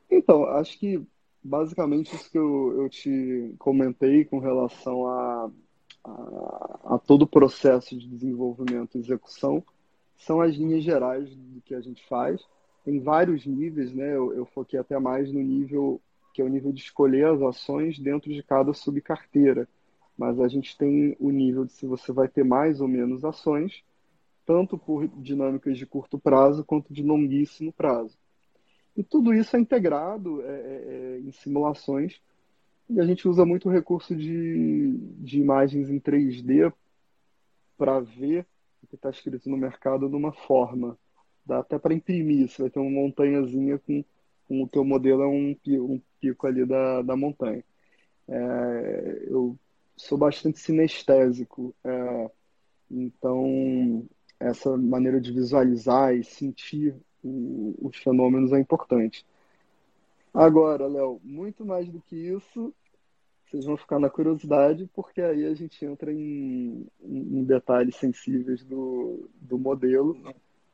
Então, acho que basicamente isso que eu, eu te comentei com relação a, a, a todo o processo de desenvolvimento e execução são as linhas gerais do que a gente faz. Tem vários níveis, né? Eu, eu foquei até mais no nível que é o nível de escolher as ações dentro de cada subcarteira. Mas a gente tem o nível de se você vai ter mais ou menos ações, tanto por dinâmicas de curto prazo quanto de longuíssimo prazo. E tudo isso é integrado é, é, é em simulações e a gente usa muito o recurso de, de imagens em 3D para ver que está escrito no mercado de uma forma. Dá até para imprimir, você vai ter uma montanhazinha com, com o teu modelo é um, um pico ali da, da montanha. É, eu sou bastante sinestésico, é, então essa maneira de visualizar e sentir o, os fenômenos é importante. Agora, Léo, muito mais do que isso, vocês vão ficar na curiosidade, porque aí a gente entra em, em detalhes sensíveis do, do modelo,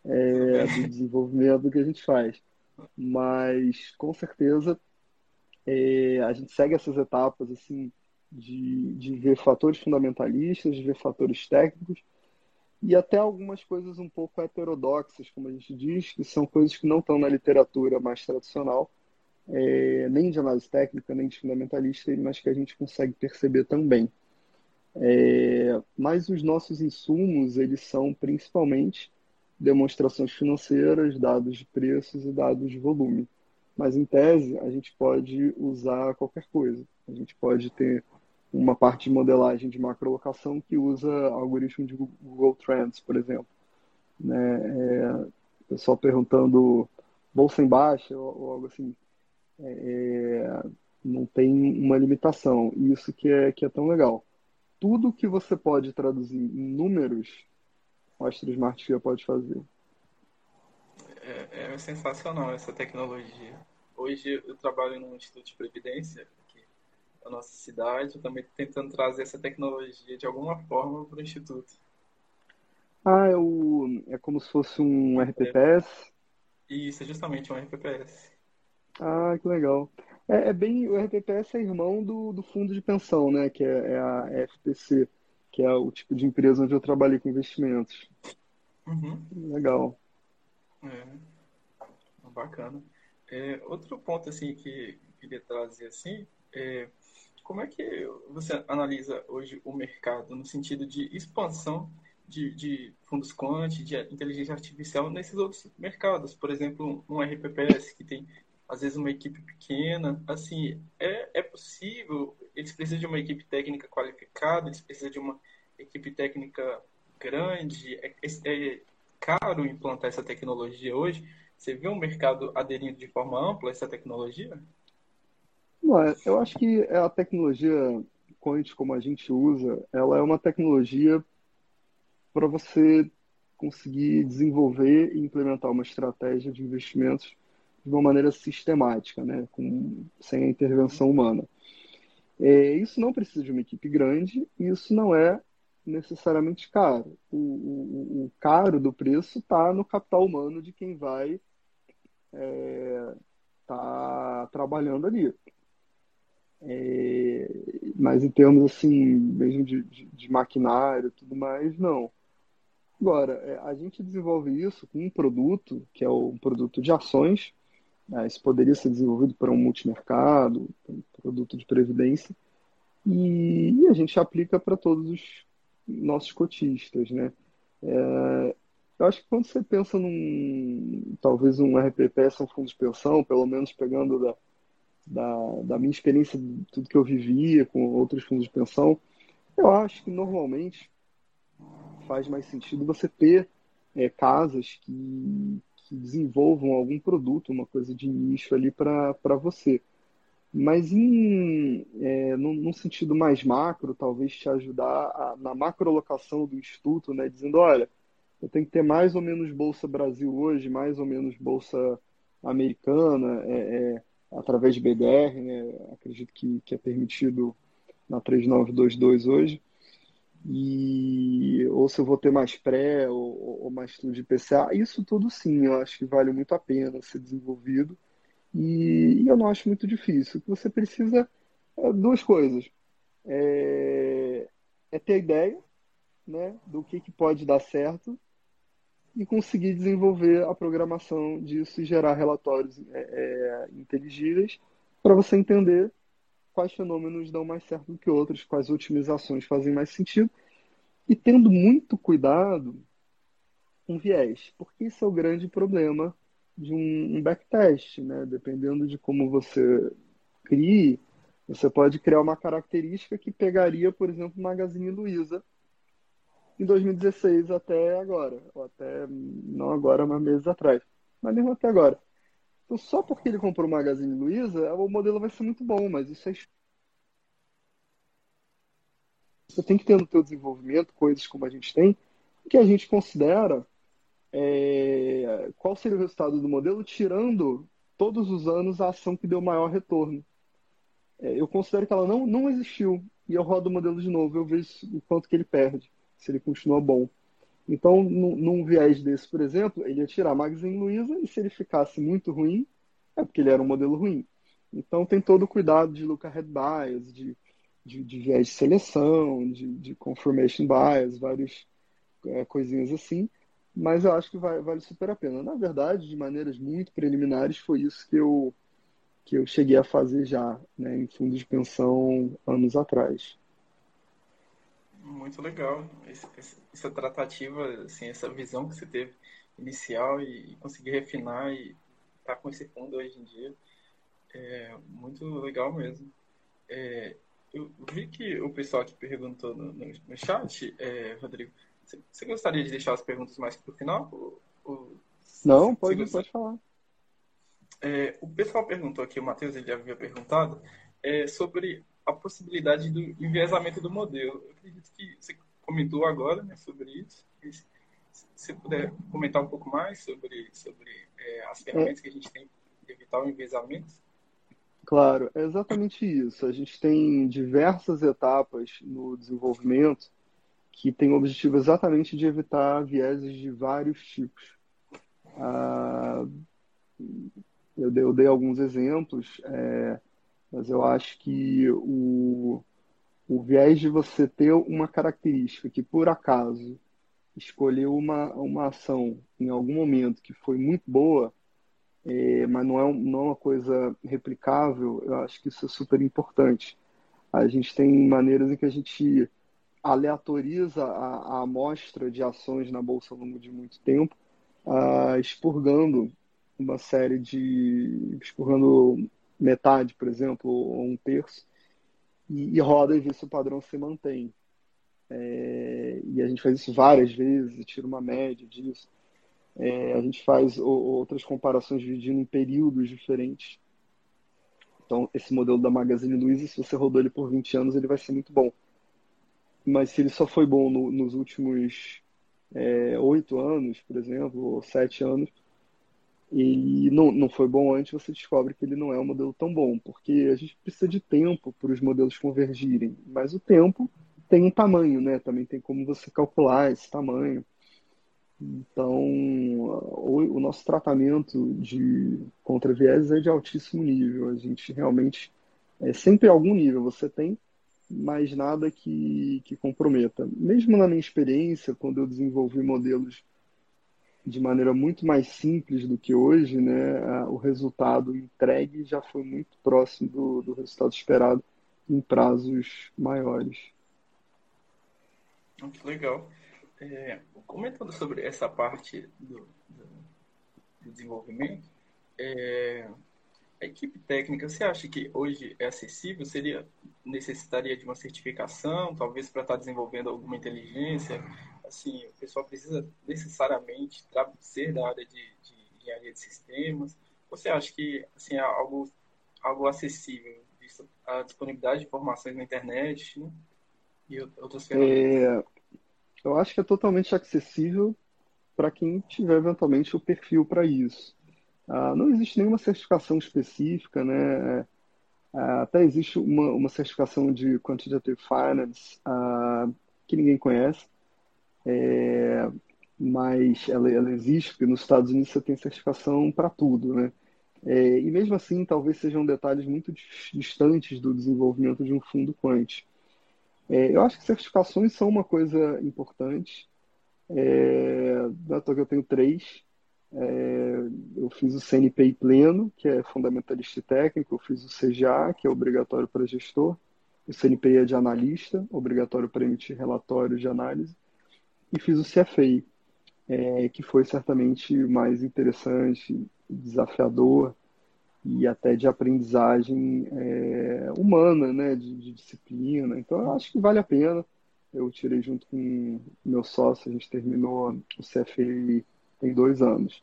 é, do desenvolvimento que a gente faz. Mas, com certeza, é, a gente segue essas etapas assim de, de ver fatores fundamentalistas, de ver fatores técnicos, e até algumas coisas um pouco heterodoxas, como a gente diz, que são coisas que não estão na literatura mais tradicional, é, nem de análise técnica, nem de fundamentalista, mas que a gente consegue perceber também. É, mas os nossos insumos, eles são principalmente demonstrações financeiras, dados de preços e dados de volume. Mas, em tese, a gente pode usar qualquer coisa. A gente pode ter uma parte de modelagem de macrolocação que usa algoritmo de Google Trends, por exemplo. Né? É, pessoal perguntando bolsa em baixa ou, ou algo assim é, não tem uma limitação. Isso que é, que é tão legal. Tudo que você pode traduzir em números, o Astra Smart Fia pode fazer. É, é, sensacional essa tecnologia. Hoje eu trabalho no Instituto de Previdência, da nossa cidade, também tentando trazer essa tecnologia de alguma forma para o Instituto. Ah, é, o, é como se fosse um RPPS? Isso, é justamente um RPPS. Ah, que legal. É, é bem, o RPPS é irmão do, do fundo de pensão, né? Que é, é a FTC, que é o tipo de empresa onde eu trabalhei com investimentos. Uhum. Legal. É, bacana. É, outro ponto assim que eu queria trazer assim é como é que você analisa hoje o mercado no sentido de expansão de, de fundos quant, de inteligência artificial nesses outros mercados? Por exemplo, um RPPS que tem às vezes uma equipe pequena. Assim, é, é possível, eles precisam de uma equipe técnica qualificada, eles precisam de uma equipe técnica grande. É, é, é caro implantar essa tecnologia hoje. Você vê um mercado aderindo de forma ampla a essa tecnologia? Não, eu acho que a tecnologia Quant, como a gente usa, ela é uma tecnologia para você conseguir desenvolver e implementar uma estratégia de investimentos de uma maneira sistemática, né? Com, sem a intervenção humana. É, isso não precisa de uma equipe grande e isso não é necessariamente caro. O, o, o caro do preço está no capital humano de quem vai estar é, tá trabalhando ali. É, mas em termos assim, mesmo de, de, de maquinário e tudo mais, não. Agora, é, a gente desenvolve isso com um produto, que é um produto de ações. Né? Isso poderia ser desenvolvido para um multimercado, um produto de previdência. E, a gente aplica para todos os nossos cotistas, né? É, eu acho que quando você pensa num, talvez um RPPS, um fundo de pensão, pelo menos pegando da, da, da minha experiência, tudo que eu vivia com outros fundos de pensão, eu acho que normalmente faz mais sentido você ter é, casas que, que desenvolvam algum produto, uma coisa de nicho ali para você. Mas em, é, num, num, sentido mais macro, talvez te ajudar a, na macrolocação do instituto, né, dizendo, olha, eu tenho que ter mais ou menos Bolsa Brasil hoje, mais ou menos Bolsa Americana, é, é, através de BDR, né, acredito que, que é permitido na 3922 hoje e ou se eu vou ter mais pré ou, ou mais estudo de PCA, isso tudo sim, eu acho que vale muito a pena ser desenvolvido e, e eu não acho muito difícil. O que você precisa é duas coisas. É, é ter ideia né, do que, que pode dar certo e conseguir desenvolver a programação disso e gerar relatórios é, é, inteligíveis para você entender quais fenômenos dão mais certo do que outros, quais otimizações fazem mais sentido, e tendo muito cuidado com viés, porque isso é o grande problema de um, backtest, né? Dependendo de como você crie, você pode criar uma característica que pegaria, por exemplo, Magazine Luiza em 2016 até agora, ou até não agora, mas meses atrás, mas mesmo até agora. Então, só porque ele comprou o Magazine Luiza, o modelo vai ser muito bom, mas isso é. Você tem que ter no teu desenvolvimento coisas como a gente tem, que a gente considera é, qual seria o resultado do modelo, tirando todos os anos a ação que deu maior retorno. É, eu considero que ela não, não existiu. E eu rodo o modelo de novo, eu vejo o quanto que ele perde, se ele continua bom. Então, num, num viés desse, por exemplo, ele ia tirar Magazine Luiza e se ele ficasse muito ruim, é porque ele era um modelo ruim. Então, tem todo o cuidado de look ahead bias, de, de, de viés de seleção, de, de confirmation bias, várias é, coisinhas assim. Mas eu acho que vai, vale super a pena. Na verdade, de maneiras muito preliminares, foi isso que eu, que eu cheguei a fazer já né, em fundos de pensão anos atrás. Muito legal. essa tratativa, assim, essa visão que você teve inicial e, conseguir refinar e estar tá com esse fundo hoje em dia. É muito legal mesmo. É, eu vi que o pessoal que perguntou no, no, no chat, é, Rodrigo, você, você, gostaria de deixar as perguntas mais para o final? Ou, ou, Não, pode, pode falar. É, o pessoal perguntou aqui, o Matheus ele havia perguntado, é, sobre a possibilidade do enviesamento do modelo. Eu acredito que você comentou agora né, sobre isso. Se você puder comentar um pouco mais sobre, sobre é, as ferramentas é. que a gente tem de evitar o enviesamento. Claro, é exatamente isso. A gente tem diversas etapas no desenvolvimento que tem o objetivo exatamente de evitar vieses de vários tipos. Ah, eu, dei, eu, dei, alguns exemplos. É, mas eu acho que o, o viés de você ter uma característica que, por acaso, escolheu uma, uma ação em algum momento que foi muito boa, é, mas não é, não é uma coisa replicável, eu acho que isso é super importante. A gente tem maneiras em que a gente aleatoriza a, a amostra de ações na Bolsa ao longo de muito tempo, uh, expurgando uma série de. expurgando metade, por exemplo, ou um terço, e, e roda e vê se o padrão se mantém. É, e a gente faz isso várias vezes, tira uma média disso. É, a gente faz o, outras comparações dividindo em períodos diferentes. Então, esse modelo da Magazine Luiza, se você rodou ele por 20 anos, ele vai ser muito bom. Mas se ele só foi bom no, nos últimos é, 8 anos, por exemplo, ou 7 anos, e não, não foi bom antes, você descobre que ele não é um modelo tão bom, porque a gente precisa de tempo para os modelos convergirem, mas o tempo tem um tamanho, né? Também tem como você calcular esse tamanho. Então, o, o nosso tratamento de contra viés é de altíssimo nível. A gente realmente é sempre algum nível você tem, mas nada que, que comprometa. Mesmo na minha experiência, quando eu desenvolvi modelos de maneira muito mais simples do que hoje, né, o resultado entregue já foi muito próximo do, do resultado esperado em prazos maiores. Que legal. É, comentando sobre essa parte do, do, do desenvolvimento, é, a equipe técnica, você acha que hoje é acessível? Seria necessitaria de uma certificação, talvez para estar desenvolvendo alguma inteligência? Assim, o pessoal precisa necessariamente ser da área de, de engenharia de sistemas? Você acha que assim, é algo, algo acessível, visto a disponibilidade de informações na internet né? e outras ferramentas? É, eu acho que é totalmente acessível para quem tiver eventualmente o perfil para isso. Ah, não existe nenhuma certificação específica, né? Ah, até existe uma, uma certificação de Quantitative Finance ah, que ninguém conhece, é, mas ela, ela, existe, porque nos Estados Unidos você tem certificação para tudo, né? É, e mesmo assim, talvez sejam detalhes muito distantes do desenvolvimento de um fundo quant. É, eu acho que certificações são uma coisa importante. É, eu tenho três. É, eu fiz o CNPI pleno, que é fundamentalista e técnico. Eu fiz o CGA, que é obrigatório para gestor. O CNPI é de analista, obrigatório para emitir relatórios de análise e fiz o CFA, é, que foi certamente mais interessante, desafiador e até de aprendizagem é, humana, né, de, de, disciplina. Então, eu acho que vale a pena. Eu tirei junto com meu sócio, a gente terminou o CFA tem dois anos.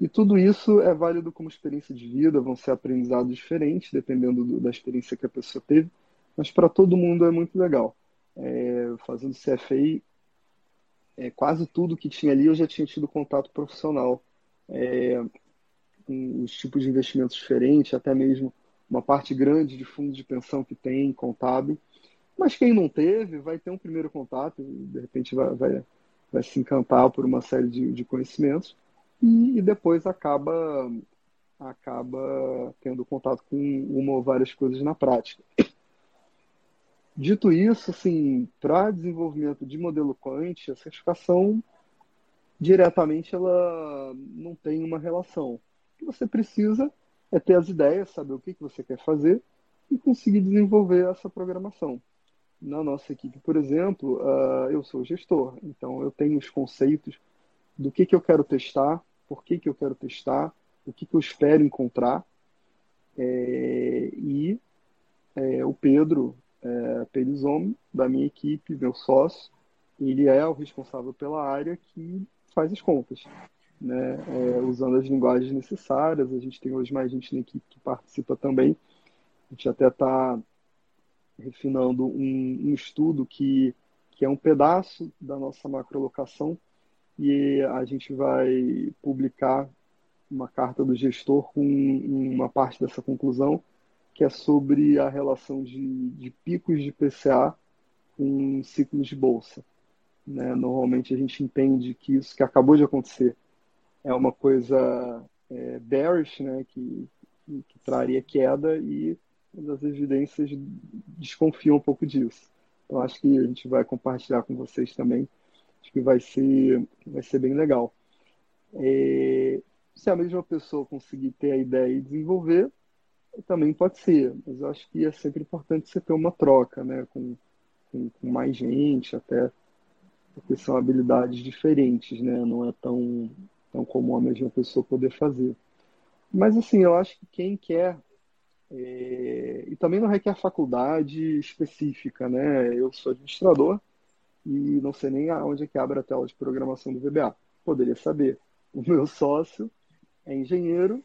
E tudo isso é válido como experiência de vida, vão ser aprendizados diferentes, dependendo do, da experiência que a pessoa teve, mas para todo mundo é muito legal. É, fazendo CFA, é, quase tudo que tinha ali eu já tinha tido contato profissional. É, com os tipos de investimentos diferentes, até mesmo uma parte grande de fundo de pensão que tem, contábil. Mas quem não teve, vai ter um primeiro contato, de repente vai, vai, vai se encantar por uma série de, de conhecimentos e, e, depois acaba, acaba tendo contato com uma ou várias coisas na prática. Dito isso, assim, para desenvolvimento de modelo quant, a certificação diretamente ela não tem uma relação. O que você precisa é ter as ideias, saber o que, que você quer fazer e conseguir desenvolver essa programação. Na nossa equipe, por exemplo, uh, eu sou gestor, então eu tenho os conceitos do que, que eu quero testar, por que, que eu quero testar, o que, que eu espero encontrar. É, e é, o Pedro, é, Perizom, da minha equipe, meu sócio, ele é o responsável pela área que faz as contas, né? É, usando as linguagens necessárias. A gente tem hoje mais gente na equipe que participa também. A gente até está refinando um, um, estudo que, que é um pedaço da nossa macrolocação e a gente vai publicar uma carta do gestor com uma parte dessa conclusão que é sobre a relação de, de picos de PCA com ciclos de bolsa. Né? Normalmente a gente entende que isso que acabou de acontecer é uma coisa é, bearish, né? que, que, que traria queda e as evidências desconfiam um pouco disso. Então acho que a gente vai compartilhar com vocês também. Acho que vai ser, vai ser bem legal. É, se a mesma pessoa conseguir ter a ideia e desenvolver, também pode ser, mas eu acho que é sempre importante você ter uma troca, né, com, com, com mais gente, até porque são habilidades diferentes, né, não é tão, tão comum a mesma pessoa poder fazer. Mas, assim, eu acho que quem quer, é... e também não requer faculdade específica, né, eu sou administrador e não sei nem onde é que abre a tela de programação do VBA, poderia saber. O meu sócio é engenheiro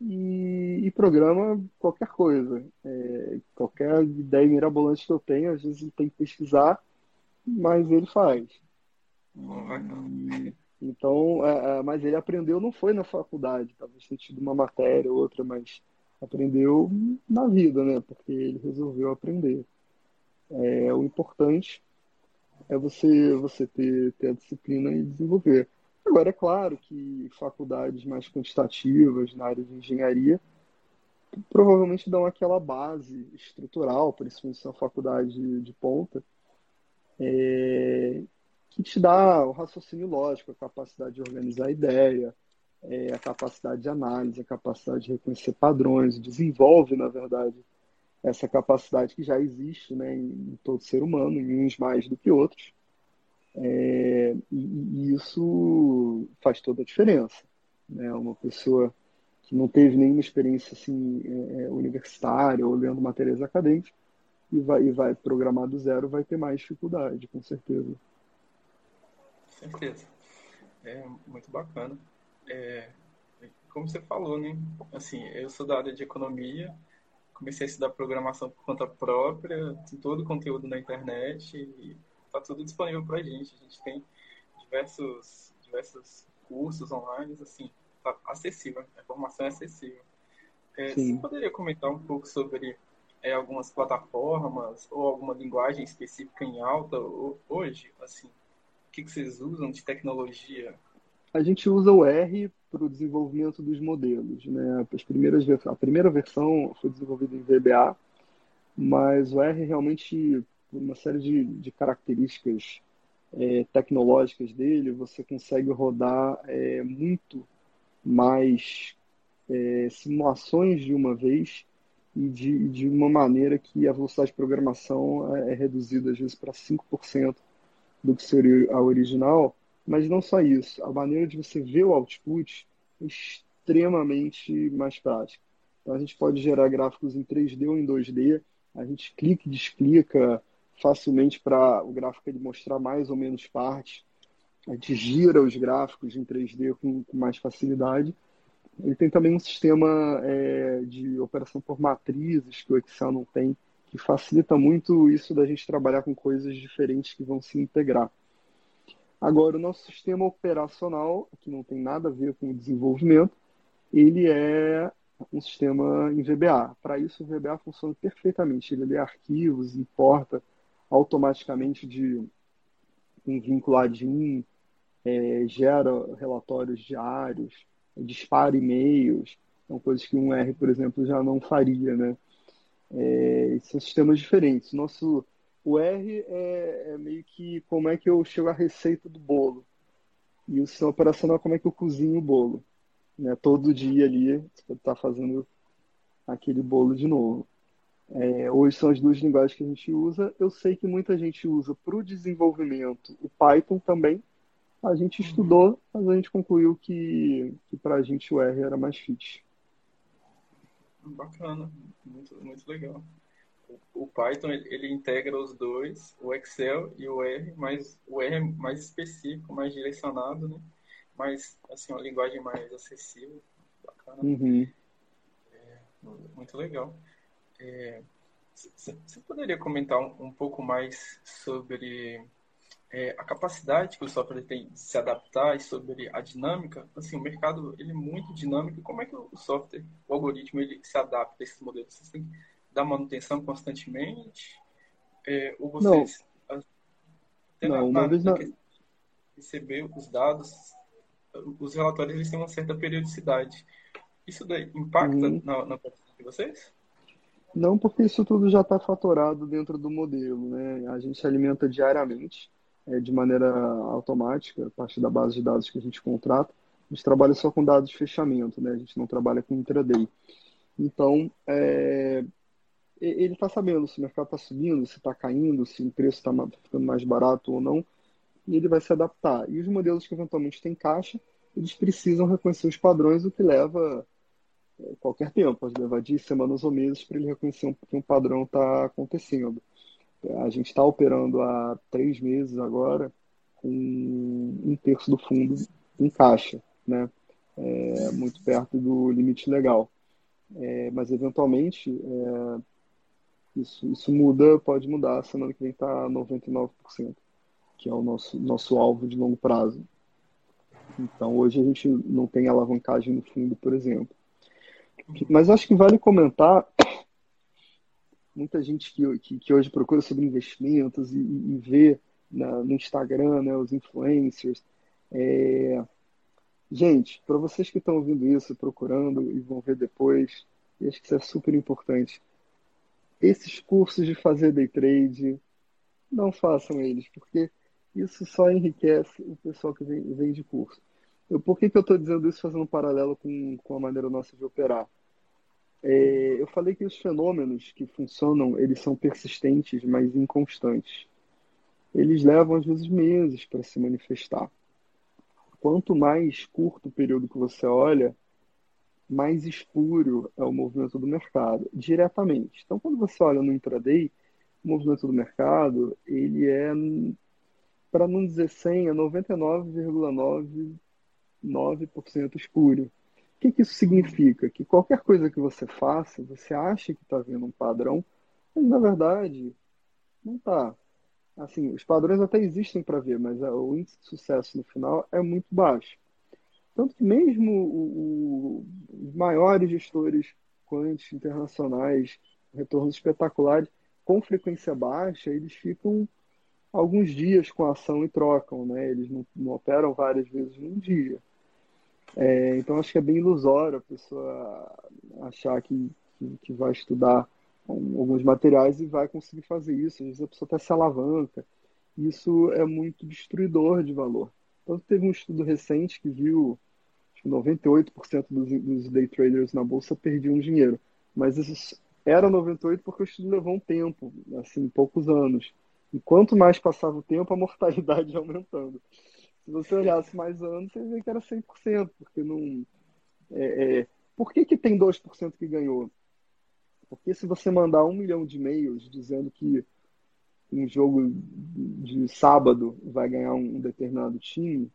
e, e programa qualquer coisa. É, qualquer ideia mirabolante que eu tenho, às vezes tem que pesquisar, mas ele faz. Então, é, é, mas ele aprendeu, não foi na faculdade, talvez tenha tido uma matéria ou outra, mas aprendeu na vida, né? Porque ele resolveu aprender. É, o importante é você você ter, ter a disciplina e desenvolver. Agora, é claro que faculdades mais quantitativas na área de engenharia provavelmente dão aquela base estrutural, principalmente se é uma faculdade de ponta, é, que te dá o raciocínio lógico, a capacidade de organizar a ideia, é, a capacidade de análise, a capacidade de reconhecer padrões, desenvolve, na verdade, essa capacidade que já existe né, em todo ser humano, em uns mais do que outros. É, e, e, isso faz toda a diferença. Né? Uma pessoa que não teve nenhuma experiência assim, é, é universitária ou lendo matérias acadêmicas e vai, e vai programar do zero vai ter mais dificuldade, com certeza certeza. É muito bacana. É, como você falou, né? Assim, eu sou da área de economia, comecei a estudar programação por conta própria, todo o conteúdo na internet e está tudo disponível para a gente. A gente tem diversos, diversos cursos online, assim, tá acessível, a informação é acessível. É, você poderia comentar um pouco sobre é, algumas plataformas ou alguma linguagem específica em alta hoje, assim, que, que vocês usam de tecnologia? A gente usa o R para o desenvolvimento dos modelos. Né? As primeiras, a primeira versão foi desenvolvida em VBA, mas o R realmente, por uma série de, de características é, tecnológicas dele, você consegue rodar é, muito mais é, simulações de uma vez e de, de uma maneira que a velocidade de programação é, é reduzida às vezes para 5% do que seria a original, mas não só isso, a maneira de você ver o output é extremamente mais prática. Então a gente pode gerar gráficos em 3D ou em 2D, a gente clica e desclica facilmente para o gráfico ele mostrar mais ou menos partes, a gente gira os gráficos em 3D com, com mais facilidade. Ele tem também um sistema é, de operação por matrizes que o Excel não tem, que facilita muito isso da gente trabalhar com coisas diferentes que vão se integrar. Agora, o nosso sistema operacional, que não tem nada a ver com o desenvolvimento, ele é um sistema em VBA. Para isso, o VBA funciona perfeitamente. Ele lê arquivos, importa automaticamente de um vinculadinho, é, gera relatórios diários, dispara e-mails, são coisas que um R, por exemplo, já não faria, né? É, são sistemas diferentes. Nosso, o R é, é, meio que como é que eu chego à receita do bolo. E o sistema operacional como é que eu cozinho o bolo. Né? Todo dia ali você estar fazendo aquele bolo de novo. É, hoje são as duas linguagens que a gente usa. Eu sei que muita gente usa para o desenvolvimento o Python também. A gente uhum. estudou, mas a gente concluiu que, que para a gente o R era mais fit. Bacana, muito, muito legal. O, o Python ele, ele, integra os dois, o Excel e o R, mas o R é mais específico, mais direcionado, né? Mas assim, uma linguagem mais acessível, bacana. Uhum. É, muito legal. Você é, poderia comentar um, um pouco mais sobre é, a capacidade que o software tem de se adaptar e sobre a dinâmica, assim, o mercado ele é muito dinâmico. Como é que o software, o algoritmo, ele se adapta a esses modelos? Vocês têm que dar manutenção constantemente? É, ou vocês... Não, não uma vez não. Receber os dados, os relatórios eles têm uma certa periodicidade. Isso daí impacta uhum. na, na de vocês? Não, porque isso tudo já está fatorado dentro do modelo, né? A gente se alimenta diariamente é, de maneira automática, a partir da base de dados que a gente contrata. A gente trabalha só com dados de fechamento, né? A gente não trabalha com intraday. Então, é, ele está sabendo se o mercado está subindo, se está caindo, se o preço está ficando mais barato ou não, e ele vai se adaptar. E os modelos que eventualmente têm caixa, eles precisam reconhecer os padrões, o que leva qualquer tempo, pode levar dias, semanas ou meses para ele reconhecer que um padrão está acontecendo. A gente está operando há três meses agora com um terço do fundo em caixa, né? é, muito perto do limite legal. É, mas eventualmente é, isso, isso muda, pode mudar. Semana que vem está 99%, que é o nosso, nosso alvo de longo prazo. Então hoje a gente não tem alavancagem no fundo, por exemplo. Mas acho que vale comentar muita gente que, que, que, hoje procura sobre investimentos e, e vê na, no Instagram né, os influencers. É... Gente, para vocês que estão ouvindo isso, procurando e vão ver depois, e acho que isso é super importante. Esses cursos de fazer day trade, não façam eles, porque isso só enriquece o pessoal que vem, vem de curso. Eu, por que, que eu estou dizendo isso fazendo um paralelo com, com a maneira nossa de operar? É, eu falei que os fenômenos que funcionam, eles são persistentes, mas inconstantes. Eles levam, às vezes, meses para se manifestar. Quanto mais curto o período que você olha, mais espúrio é o movimento do mercado, diretamente. Então, quando você olha no intraday, o movimento do mercado, ele é, para não dizer 100, é 99,99% espúrio. O que, que isso significa? Que qualquer coisa que você faça, você acha que está vendo um padrão, mas na verdade não está. Assim, os padrões até existem para ver, mas o índice de sucesso no final é muito baixo. Tanto que mesmo o, o, os maiores gestores quantos internacionais, retornos espetaculares, com frequência baixa, eles ficam alguns dias com a ação e trocam, né? Eles não, não operam várias vezes num dia. É, então acho que é bem ilusório a pessoa achar que, que, vai estudar alguns materiais e vai conseguir fazer isso. Às vezes a pessoa até se alavanca. Isso é muito destruidor de valor. Então teve um estudo recente que viu que 98% dos, dos day traders na bolsa perdiam dinheiro. Mas isso era 98% porque o estudo levou um tempo, assim, poucos anos. E quanto mais passava o tempo, a mortalidade aumentando. Se você olhasse mais anos, você vê que era 100%, porque não. É, é... Por que, que tem 2% que ganhou? Porque se você mandar um milhão de e-mails dizendo que um jogo de sábado vai ganhar um determinado time,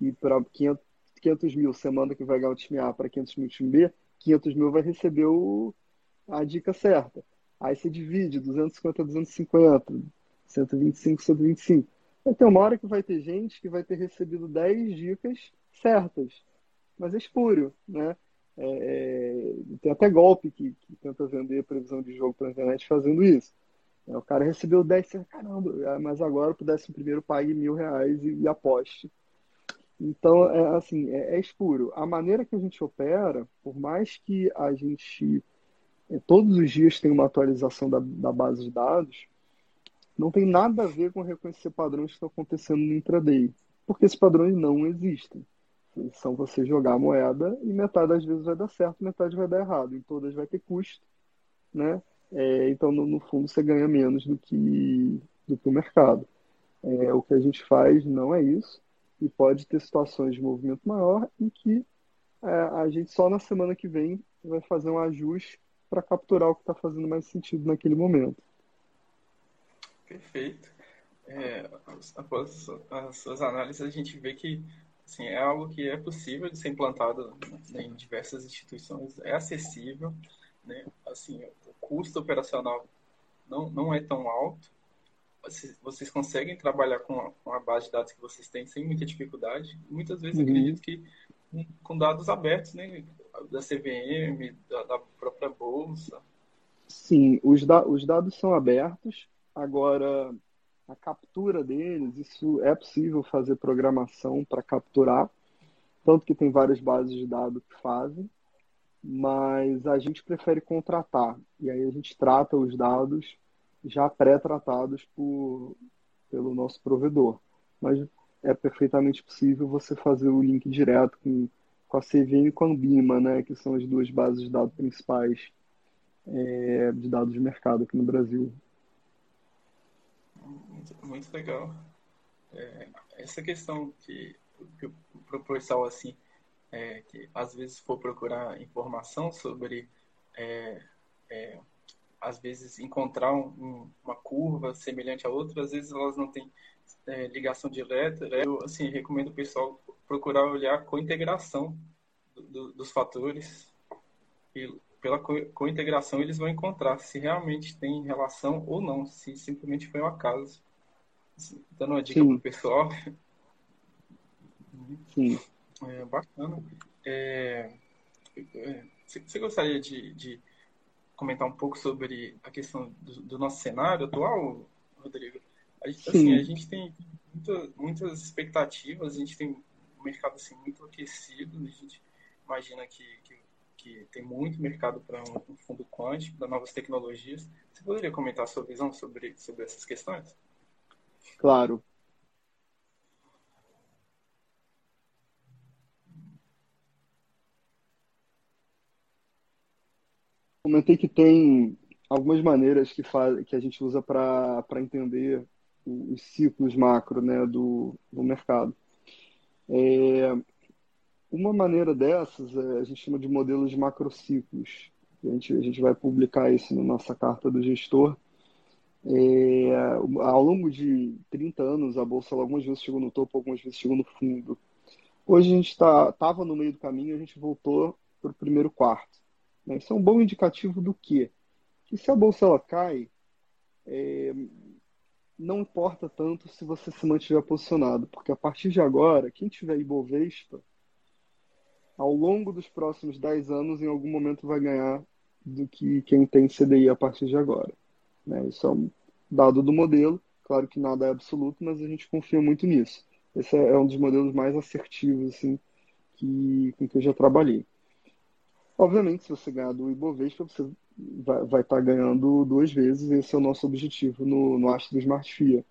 e para 500, 500 mil você manda que vai ganhar o time A para 500 mil o time B, 500 mil vai receber o, a dica certa. Aí você divide 250, 250, 125, 125. Vai ter uma hora que vai ter gente que vai ter recebido 10 dicas certas, mas é espúrio, né? É, é, tem até golpe que, que, tenta vender previsão de jogo pela internet fazendo isso. É, o cara recebeu 10, caramba, é, mas agora pro décimo primeiro pague mil reais e, e aposte. Então, é assim, é, é espuro. A maneira que a gente opera, por mais que a gente é, todos os dias tem uma atualização da, da base de dados, não tem nada a ver com reconhecer padrões que estão acontecendo no intraday, porque esses padrões não existem. São você jogar a moeda e metade das vezes vai dar certo, metade vai dar errado. Em todas vai ter custo, né? É, então, no, no, fundo, você ganha menos do que, do que o mercado. É, o que a gente faz não é isso, e pode ter situações de movimento maior em que é, a gente só na semana que vem vai fazer um ajuste para capturar o que está fazendo mais sentido naquele momento. Perfeito. É, após as suas análises, a gente vê que assim, é algo que é possível de ser implantado né, em diversas instituições, é acessível, né? assim, o custo operacional não, não é tão alto, vocês, vocês conseguem trabalhar com a, com a, base de dados que vocês têm sem muita dificuldade. Muitas vezes uhum. acredito que com dados abertos, né? da CVM, da, da própria bolsa. Sim, os, da, os dados são abertos, Agora, a captura deles, isso é possível fazer programação para capturar, tanto que tem várias bases de dados que fazem, mas a gente prefere contratar. E aí a gente trata os dados já pré-tratados pelo nosso provedor. Mas é perfeitamente possível você fazer o link direto com, com a CVM e com a Bima, né, que são as duas bases de dados principais é, de dados de mercado aqui no Brasil. Muito, muito legal. É, essa questão que, que o professor assim, é, que às vezes for procurar informação sobre, é, é, às vezes encontrar um, uma curva semelhante a outra, às vezes elas não têm é, ligação direta. Eu assim recomendo o pessoal procurar olhar com integração do, do, dos fatores e pela co-integração eles vão encontrar se realmente tem relação ou não, se simplesmente foi um acaso. Dando uma dica para o pessoal. Sim. É, bacana. É, é, você gostaria de, de, comentar um pouco sobre a questão do, do nosso cenário atual, Rodrigo? A gente, assim, a gente tem muita, muitas expectativas, a gente tem um mercado assim, muito aquecido, a gente imagina que, que tem muito mercado para um fundo quântico, para novas tecnologias. Você poderia comentar a sua visão sobre, sobre essas questões? Claro. Comentei que tem algumas maneiras que, faz, que a gente usa para entender os ciclos macro né, do, do mercado. É, uma maneira dessas é, a gente chama de modelos de macrociclos. A gente, a gente vai publicar isso na nossa carta do gestor. É, ao longo de 30 anos, a Bolsa algumas vezes chegou no topo, algumas vezes chegou no fundo. Hoje a gente estava tá, no meio do caminho, a gente voltou para o primeiro quarto. Né? Isso é um bom indicativo do quê? Que se a Bolsa ela cai, é, não importa tanto se você se mantiver posicionado, porque a partir de agora, quem tiver Ibovespa, ao longo dos próximos 10 anos, em algum momento vai ganhar do que quem tem CDI a partir de agora. Né? Isso é um dado do modelo. Claro que nada é absoluto, mas a gente confia muito nisso. Esse é um dos modelos mais assertivos assim, que, com que eu já trabalhei. Obviamente, se você ganhar do Ibovespa, você vai, vai estar ganhando duas vezes. Esse é o nosso objetivo no, no Astro Smart FIA.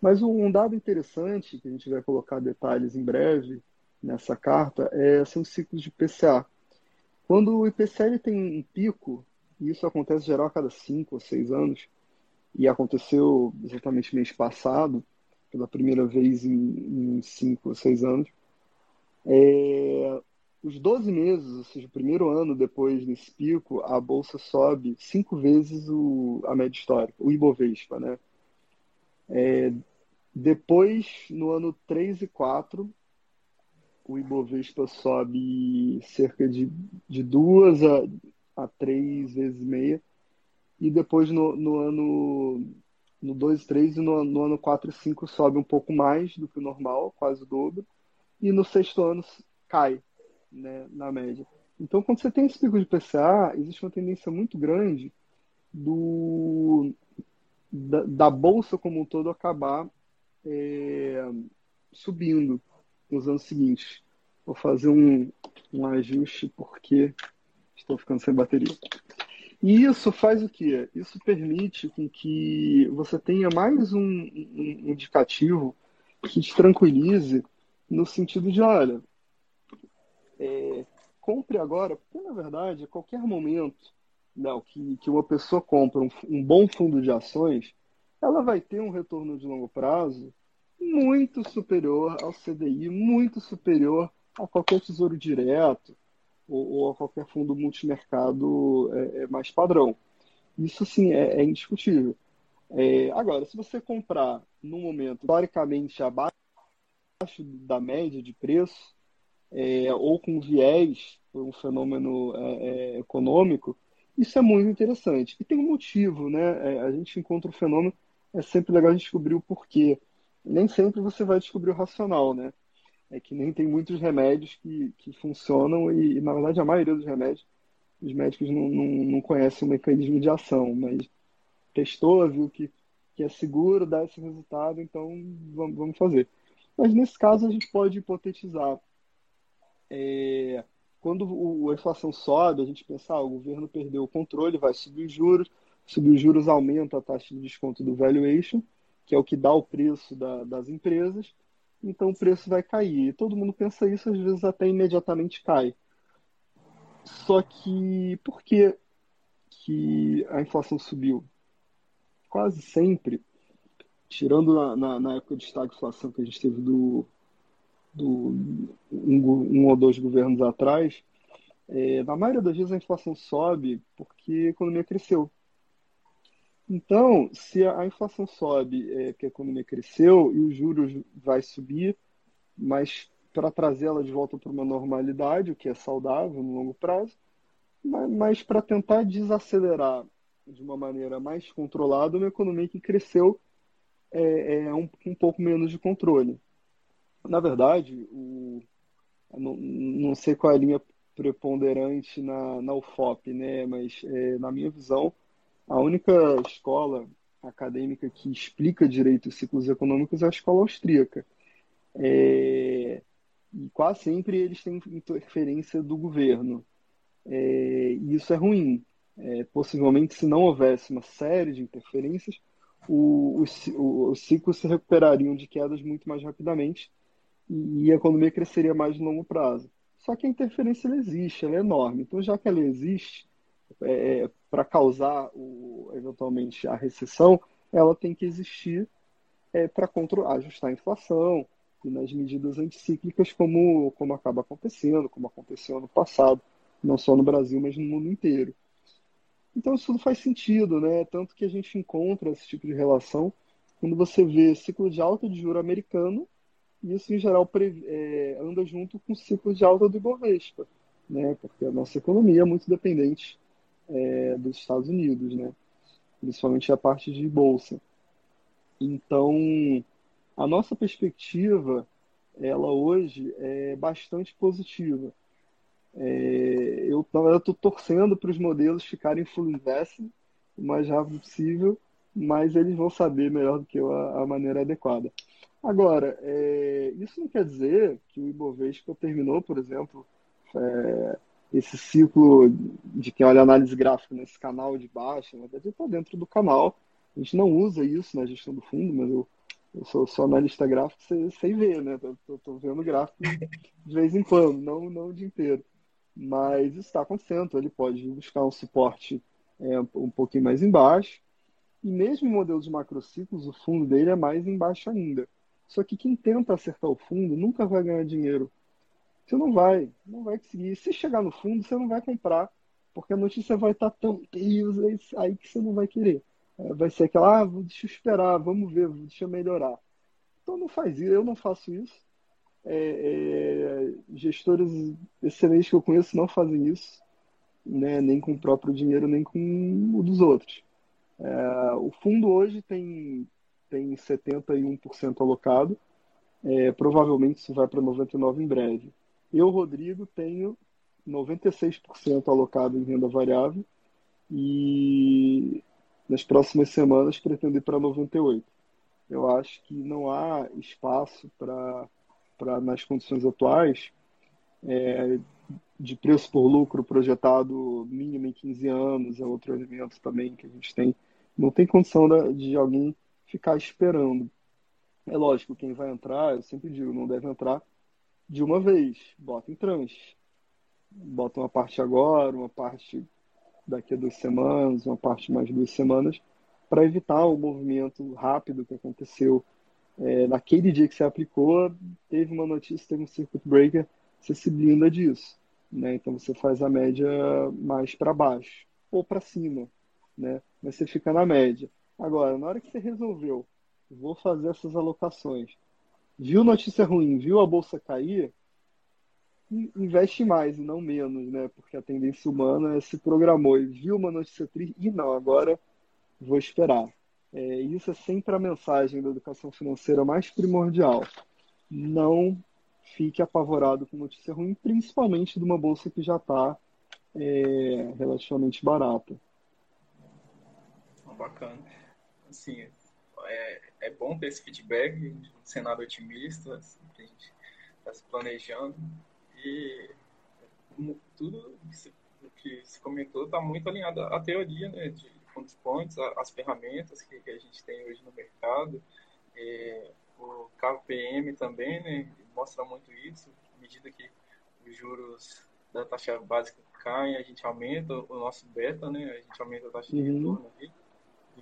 Mas um dado interessante, que a gente vai colocar detalhes em breve, nessa carta é, são os ciclos de PCA. Quando o IPCA ele tem um pico, e isso acontece geral a cada cinco ou seis anos, e aconteceu exatamente mês passado, pela primeira vez em, em cinco ou seis anos, é, os 12 meses, ou seja, o primeiro ano depois desse pico, a bolsa sobe cinco vezes o, a média histórica, o Ibovespa, né? É, depois, no ano 3 e 4, o Ibovespa sobe cerca de, de duas a, a três vezes meia. E depois no, no ano no 2 3 e no, no ano 4 e 5 sobe um pouco mais do que o normal, quase o dobro. E no sexto ano cai, né, na média. Então, quando você tem esse pico de PCA, existe uma tendência muito grande do, da, da bolsa como um todo acabar é, subindo nos anos seguintes. Vou fazer um, um ajuste porque estou ficando sem bateria. E isso faz o quê? Isso permite com que você tenha mais um, um indicativo que te tranquilize no sentido de, olha, é, compre agora, porque na verdade, a qualquer momento não, que, que uma pessoa compra um, um bom fundo de ações, ela vai ter um retorno de longo prazo muito superior ao CDI, muito superior a qualquer tesouro direto ou, ou a qualquer fundo multimercado é, é mais padrão. Isso sim é, é indiscutível. É, agora, se você comprar num momento historicamente abaixo da média de preço, é, ou com viés por um fenômeno é, econômico, isso é muito interessante. E tem um motivo, né? a gente encontra o fenômeno, é sempre legal a gente descobrir o porquê nem sempre você vai descobrir o racional, né? É que nem tem muitos remédios que, que funcionam e, e na verdade, a maioria dos remédios, os médicos não, não, não conhecem o mecanismo de ação, mas testou, viu que, que é seguro, dá esse resultado, então vamos, vamos fazer. Mas nesse caso a gente pode hipotetizar. É, quando o, a inflação sobe, a gente pensa, ah, o governo perdeu o controle, vai subir os juros, subir os juros aumenta a taxa de desconto do valuation, que é o que dá o preço da, das empresas, então o preço vai cair. E todo mundo pensa isso, às vezes até imediatamente cai. Só que por que, que a inflação subiu? Quase sempre, tirando na, na, na época de estagflação que a gente teve do, do um, um, ou dois governos atrás, é, na maioria das vezes a inflação sobe porque a economia cresceu. Então, se a inflação sobe, é, que a economia cresceu e os juros vai subir, mas para trazê-la de volta para uma normalidade, o que é saudável no longo prazo, mas, mas para tentar desacelerar de uma maneira mais controlada uma economia que cresceu é, é um, um, pouco menos de controle. Na verdade, o, não, não sei qual é a linha preponderante na, na UFOP, né? mas é, na minha visão, a única escola acadêmica que explica direito os ciclos econômicos é a escola austríaca. É, e quase sempre eles têm interferência do governo. É, e isso é ruim. É, possivelmente, se não houvesse uma série de interferências, os ciclos se recuperariam de quedas muito mais rapidamente e a economia cresceria mais no longo prazo. Só que a interferência existe, ela é enorme. Então, já que ela existe, é, para causar o, eventualmente a recessão, ela tem que existir é, para ajustar a inflação e nas medidas anticíclicas, como, como acaba acontecendo, como aconteceu no passado, não só no Brasil, mas no mundo inteiro. Então isso tudo faz sentido, né? Tanto que a gente encontra esse tipo de relação quando você vê ciclo de alta de juro americano, e isso em geral é, anda junto com o ciclo de alta do Ibovespa, né? Porque a nossa economia é muito dependente é, dos Estados Unidos, né? Principalmente a parte de bolsa. Então, a nossa perspectiva, ela hoje é bastante positiva. É, eu estou torcendo para os modelos ficarem full investment o mais rápido possível, mas eles vão saber melhor do que eu a, a maneira adequada. Agora, é, isso não quer dizer que o Ibovespa terminou, por exemplo, é, esse ciclo de quem olha análise gráfica nesse canal de baixa, na verdade está dentro do canal. A gente não usa isso na gestão do fundo, mas eu, eu sou, sou analista gráfico sem, sem ver, né? Estou vendo gráfico de vez em quando, não, não o dia inteiro. Mas isso está acontecendo. Ele pode buscar um suporte é, um pouquinho mais embaixo. E mesmo em modelos de macrociclos, o fundo dele é mais embaixo ainda. Só que quem tenta acertar o fundo nunca vai ganhar dinheiro. Você não vai, não vai conseguir. Se chegar no fundo, você não vai comprar, porque a notícia vai estar tão terrível aí que você não vai querer. É, vai ser aquela, ah, deixa eu esperar, vamos ver, deixa eu melhorar. Então não faz isso, eu não faço isso é, é, gestores excelentes que eu conheço não fazem isso, né, nem com o próprio dinheiro, nem com o dos outros. É, o fundo hoje tem, tem 71% alocado, é, provavelmente isso vai para 99% em breve. Eu, Rodrigo, tenho 96% alocado em renda variável e nas próximas semanas pretendo ir para 98%. Eu acho que não há espaço para nas condições atuais, é, de preço por lucro projetado mínimo em 15 anos, é outro elemento também que a gente tem. Não tem condição de alguém ficar esperando. É lógico, quem vai entrar, eu sempre digo, não deve entrar de uma vez. Bota em tranche. Bota uma parte agora, uma parte daqui a duas semanas, uma parte mais duas semanas, para evitar o movimento rápido que aconteceu é, naquele dia que você aplicou, teve uma notícia, teve um circuit breaker, você se blinda disso. Né? Então você faz a média mais para baixo ou para cima, né? mas você fica na média. Agora, na hora que você resolveu, vou fazer essas alocações, viu notícia ruim, viu a bolsa cair, investe mais e não menos, né? Porque a tendência humana se programou e viu uma notícia triste e não, agora vou esperar. É, isso é sempre a mensagem da educação financeira mais primordial. Não fique apavorado com notícia ruim, principalmente de uma bolsa que já está é, relativamente barata. Bacana. Assim, é, é bom ter esse feedback de um cenário otimista, assim, que a gente está se planejando. E tudo que se comentou está muito alinhado à teoria né, de fundos pontos, as ferramentas que, que, a gente tem hoje no mercado. É, o KPM também né, mostra muito isso, à medida que os juros da taxa básica caem, a gente aumenta o nosso beta, né, a gente aumenta a taxa de uhum. retorno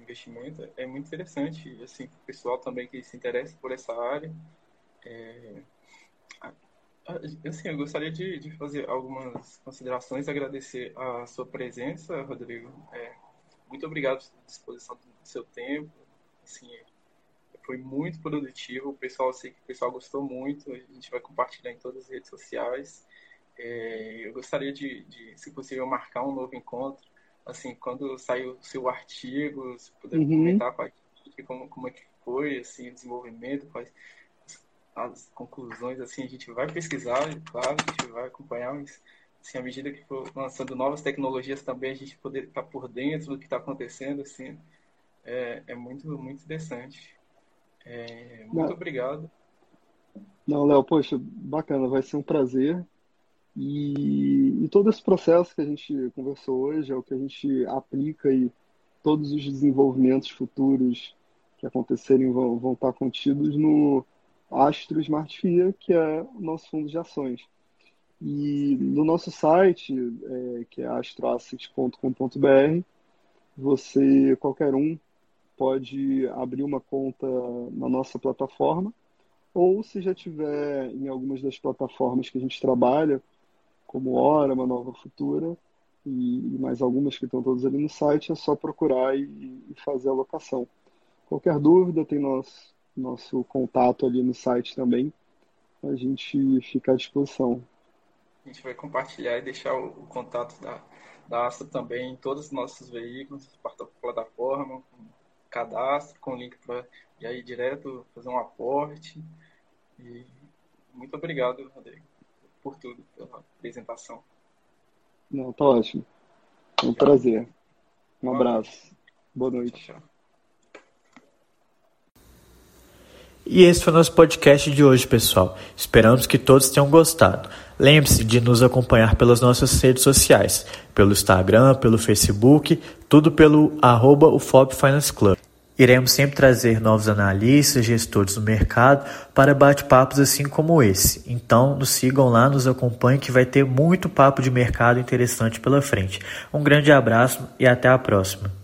investimento. É muito interessante, assim, o pessoal também que se interessa por essa área. É, assim, eu gostaria de, de, fazer algumas considerações, agradecer a sua presença, Rodrigo. É, muito obrigado pela disposição do seu tempo. Assim, foi muito produtivo. O pessoal, sei que o pessoal gostou muito. A gente vai compartilhar em todas as redes sociais. É, eu gostaria de, de, se possível, marcar um novo encontro. Assim, quando sair o seu artigo, se puder uhum. comentar com a gente como, como é que foi, assim, o desenvolvimento, quais as conclusões, assim, a gente vai pesquisar, claro, a gente vai acompanhar, mas assim, à medida que for lançando novas tecnologias também, a gente poder estar por dentro do que está acontecendo, assim, é, é muito, muito interessante. É, muito Não. obrigado. Não, Léo, poxa, bacana, vai ser um prazer. E, e, todo esse processo que a gente conversou hoje é o que a gente aplica e todos os desenvolvimentos futuros que acontecerem vão, vão estar contidos no Astro Smart FIA, que é o nosso fundo de ações. E no nosso site, é, que é astroassets.com.br, você, qualquer um, pode abrir uma conta na nossa plataforma, ou se já tiver em algumas das plataformas que a gente trabalha, como Hora, uma Nova Futura, e, mais algumas que estão todas ali no site, é só procurar e, e fazer a locação. Qualquer dúvida, tem nosso, nosso contato ali no site também. A gente fica à disposição. A gente vai compartilhar e deixar o, o contato da, da Astra também em todos os nossos veículos, plataforma, cadastro, com link para ir aí direto fazer um aporte. E muito obrigado, Rodrigo, por tudo, pela apresentação. Não, tá ótimo. É um prazer. Um abraço. Boa noite. E esse foi o nosso podcast de hoje, pessoal. Esperamos que todos tenham gostado. Lembre-se de nos acompanhar pelas nossas redes sociais, pelo Instagram, pelo Facebook, tudo pelo arroba UFOP Finance Club. Iremos sempre trazer novos analistas, gestores do mercado para bate-papos assim como esse. Então, nos sigam lá, nos acompanhem que vai ter muito papo de mercado interessante pela frente. Um grande abraço e até a próxima.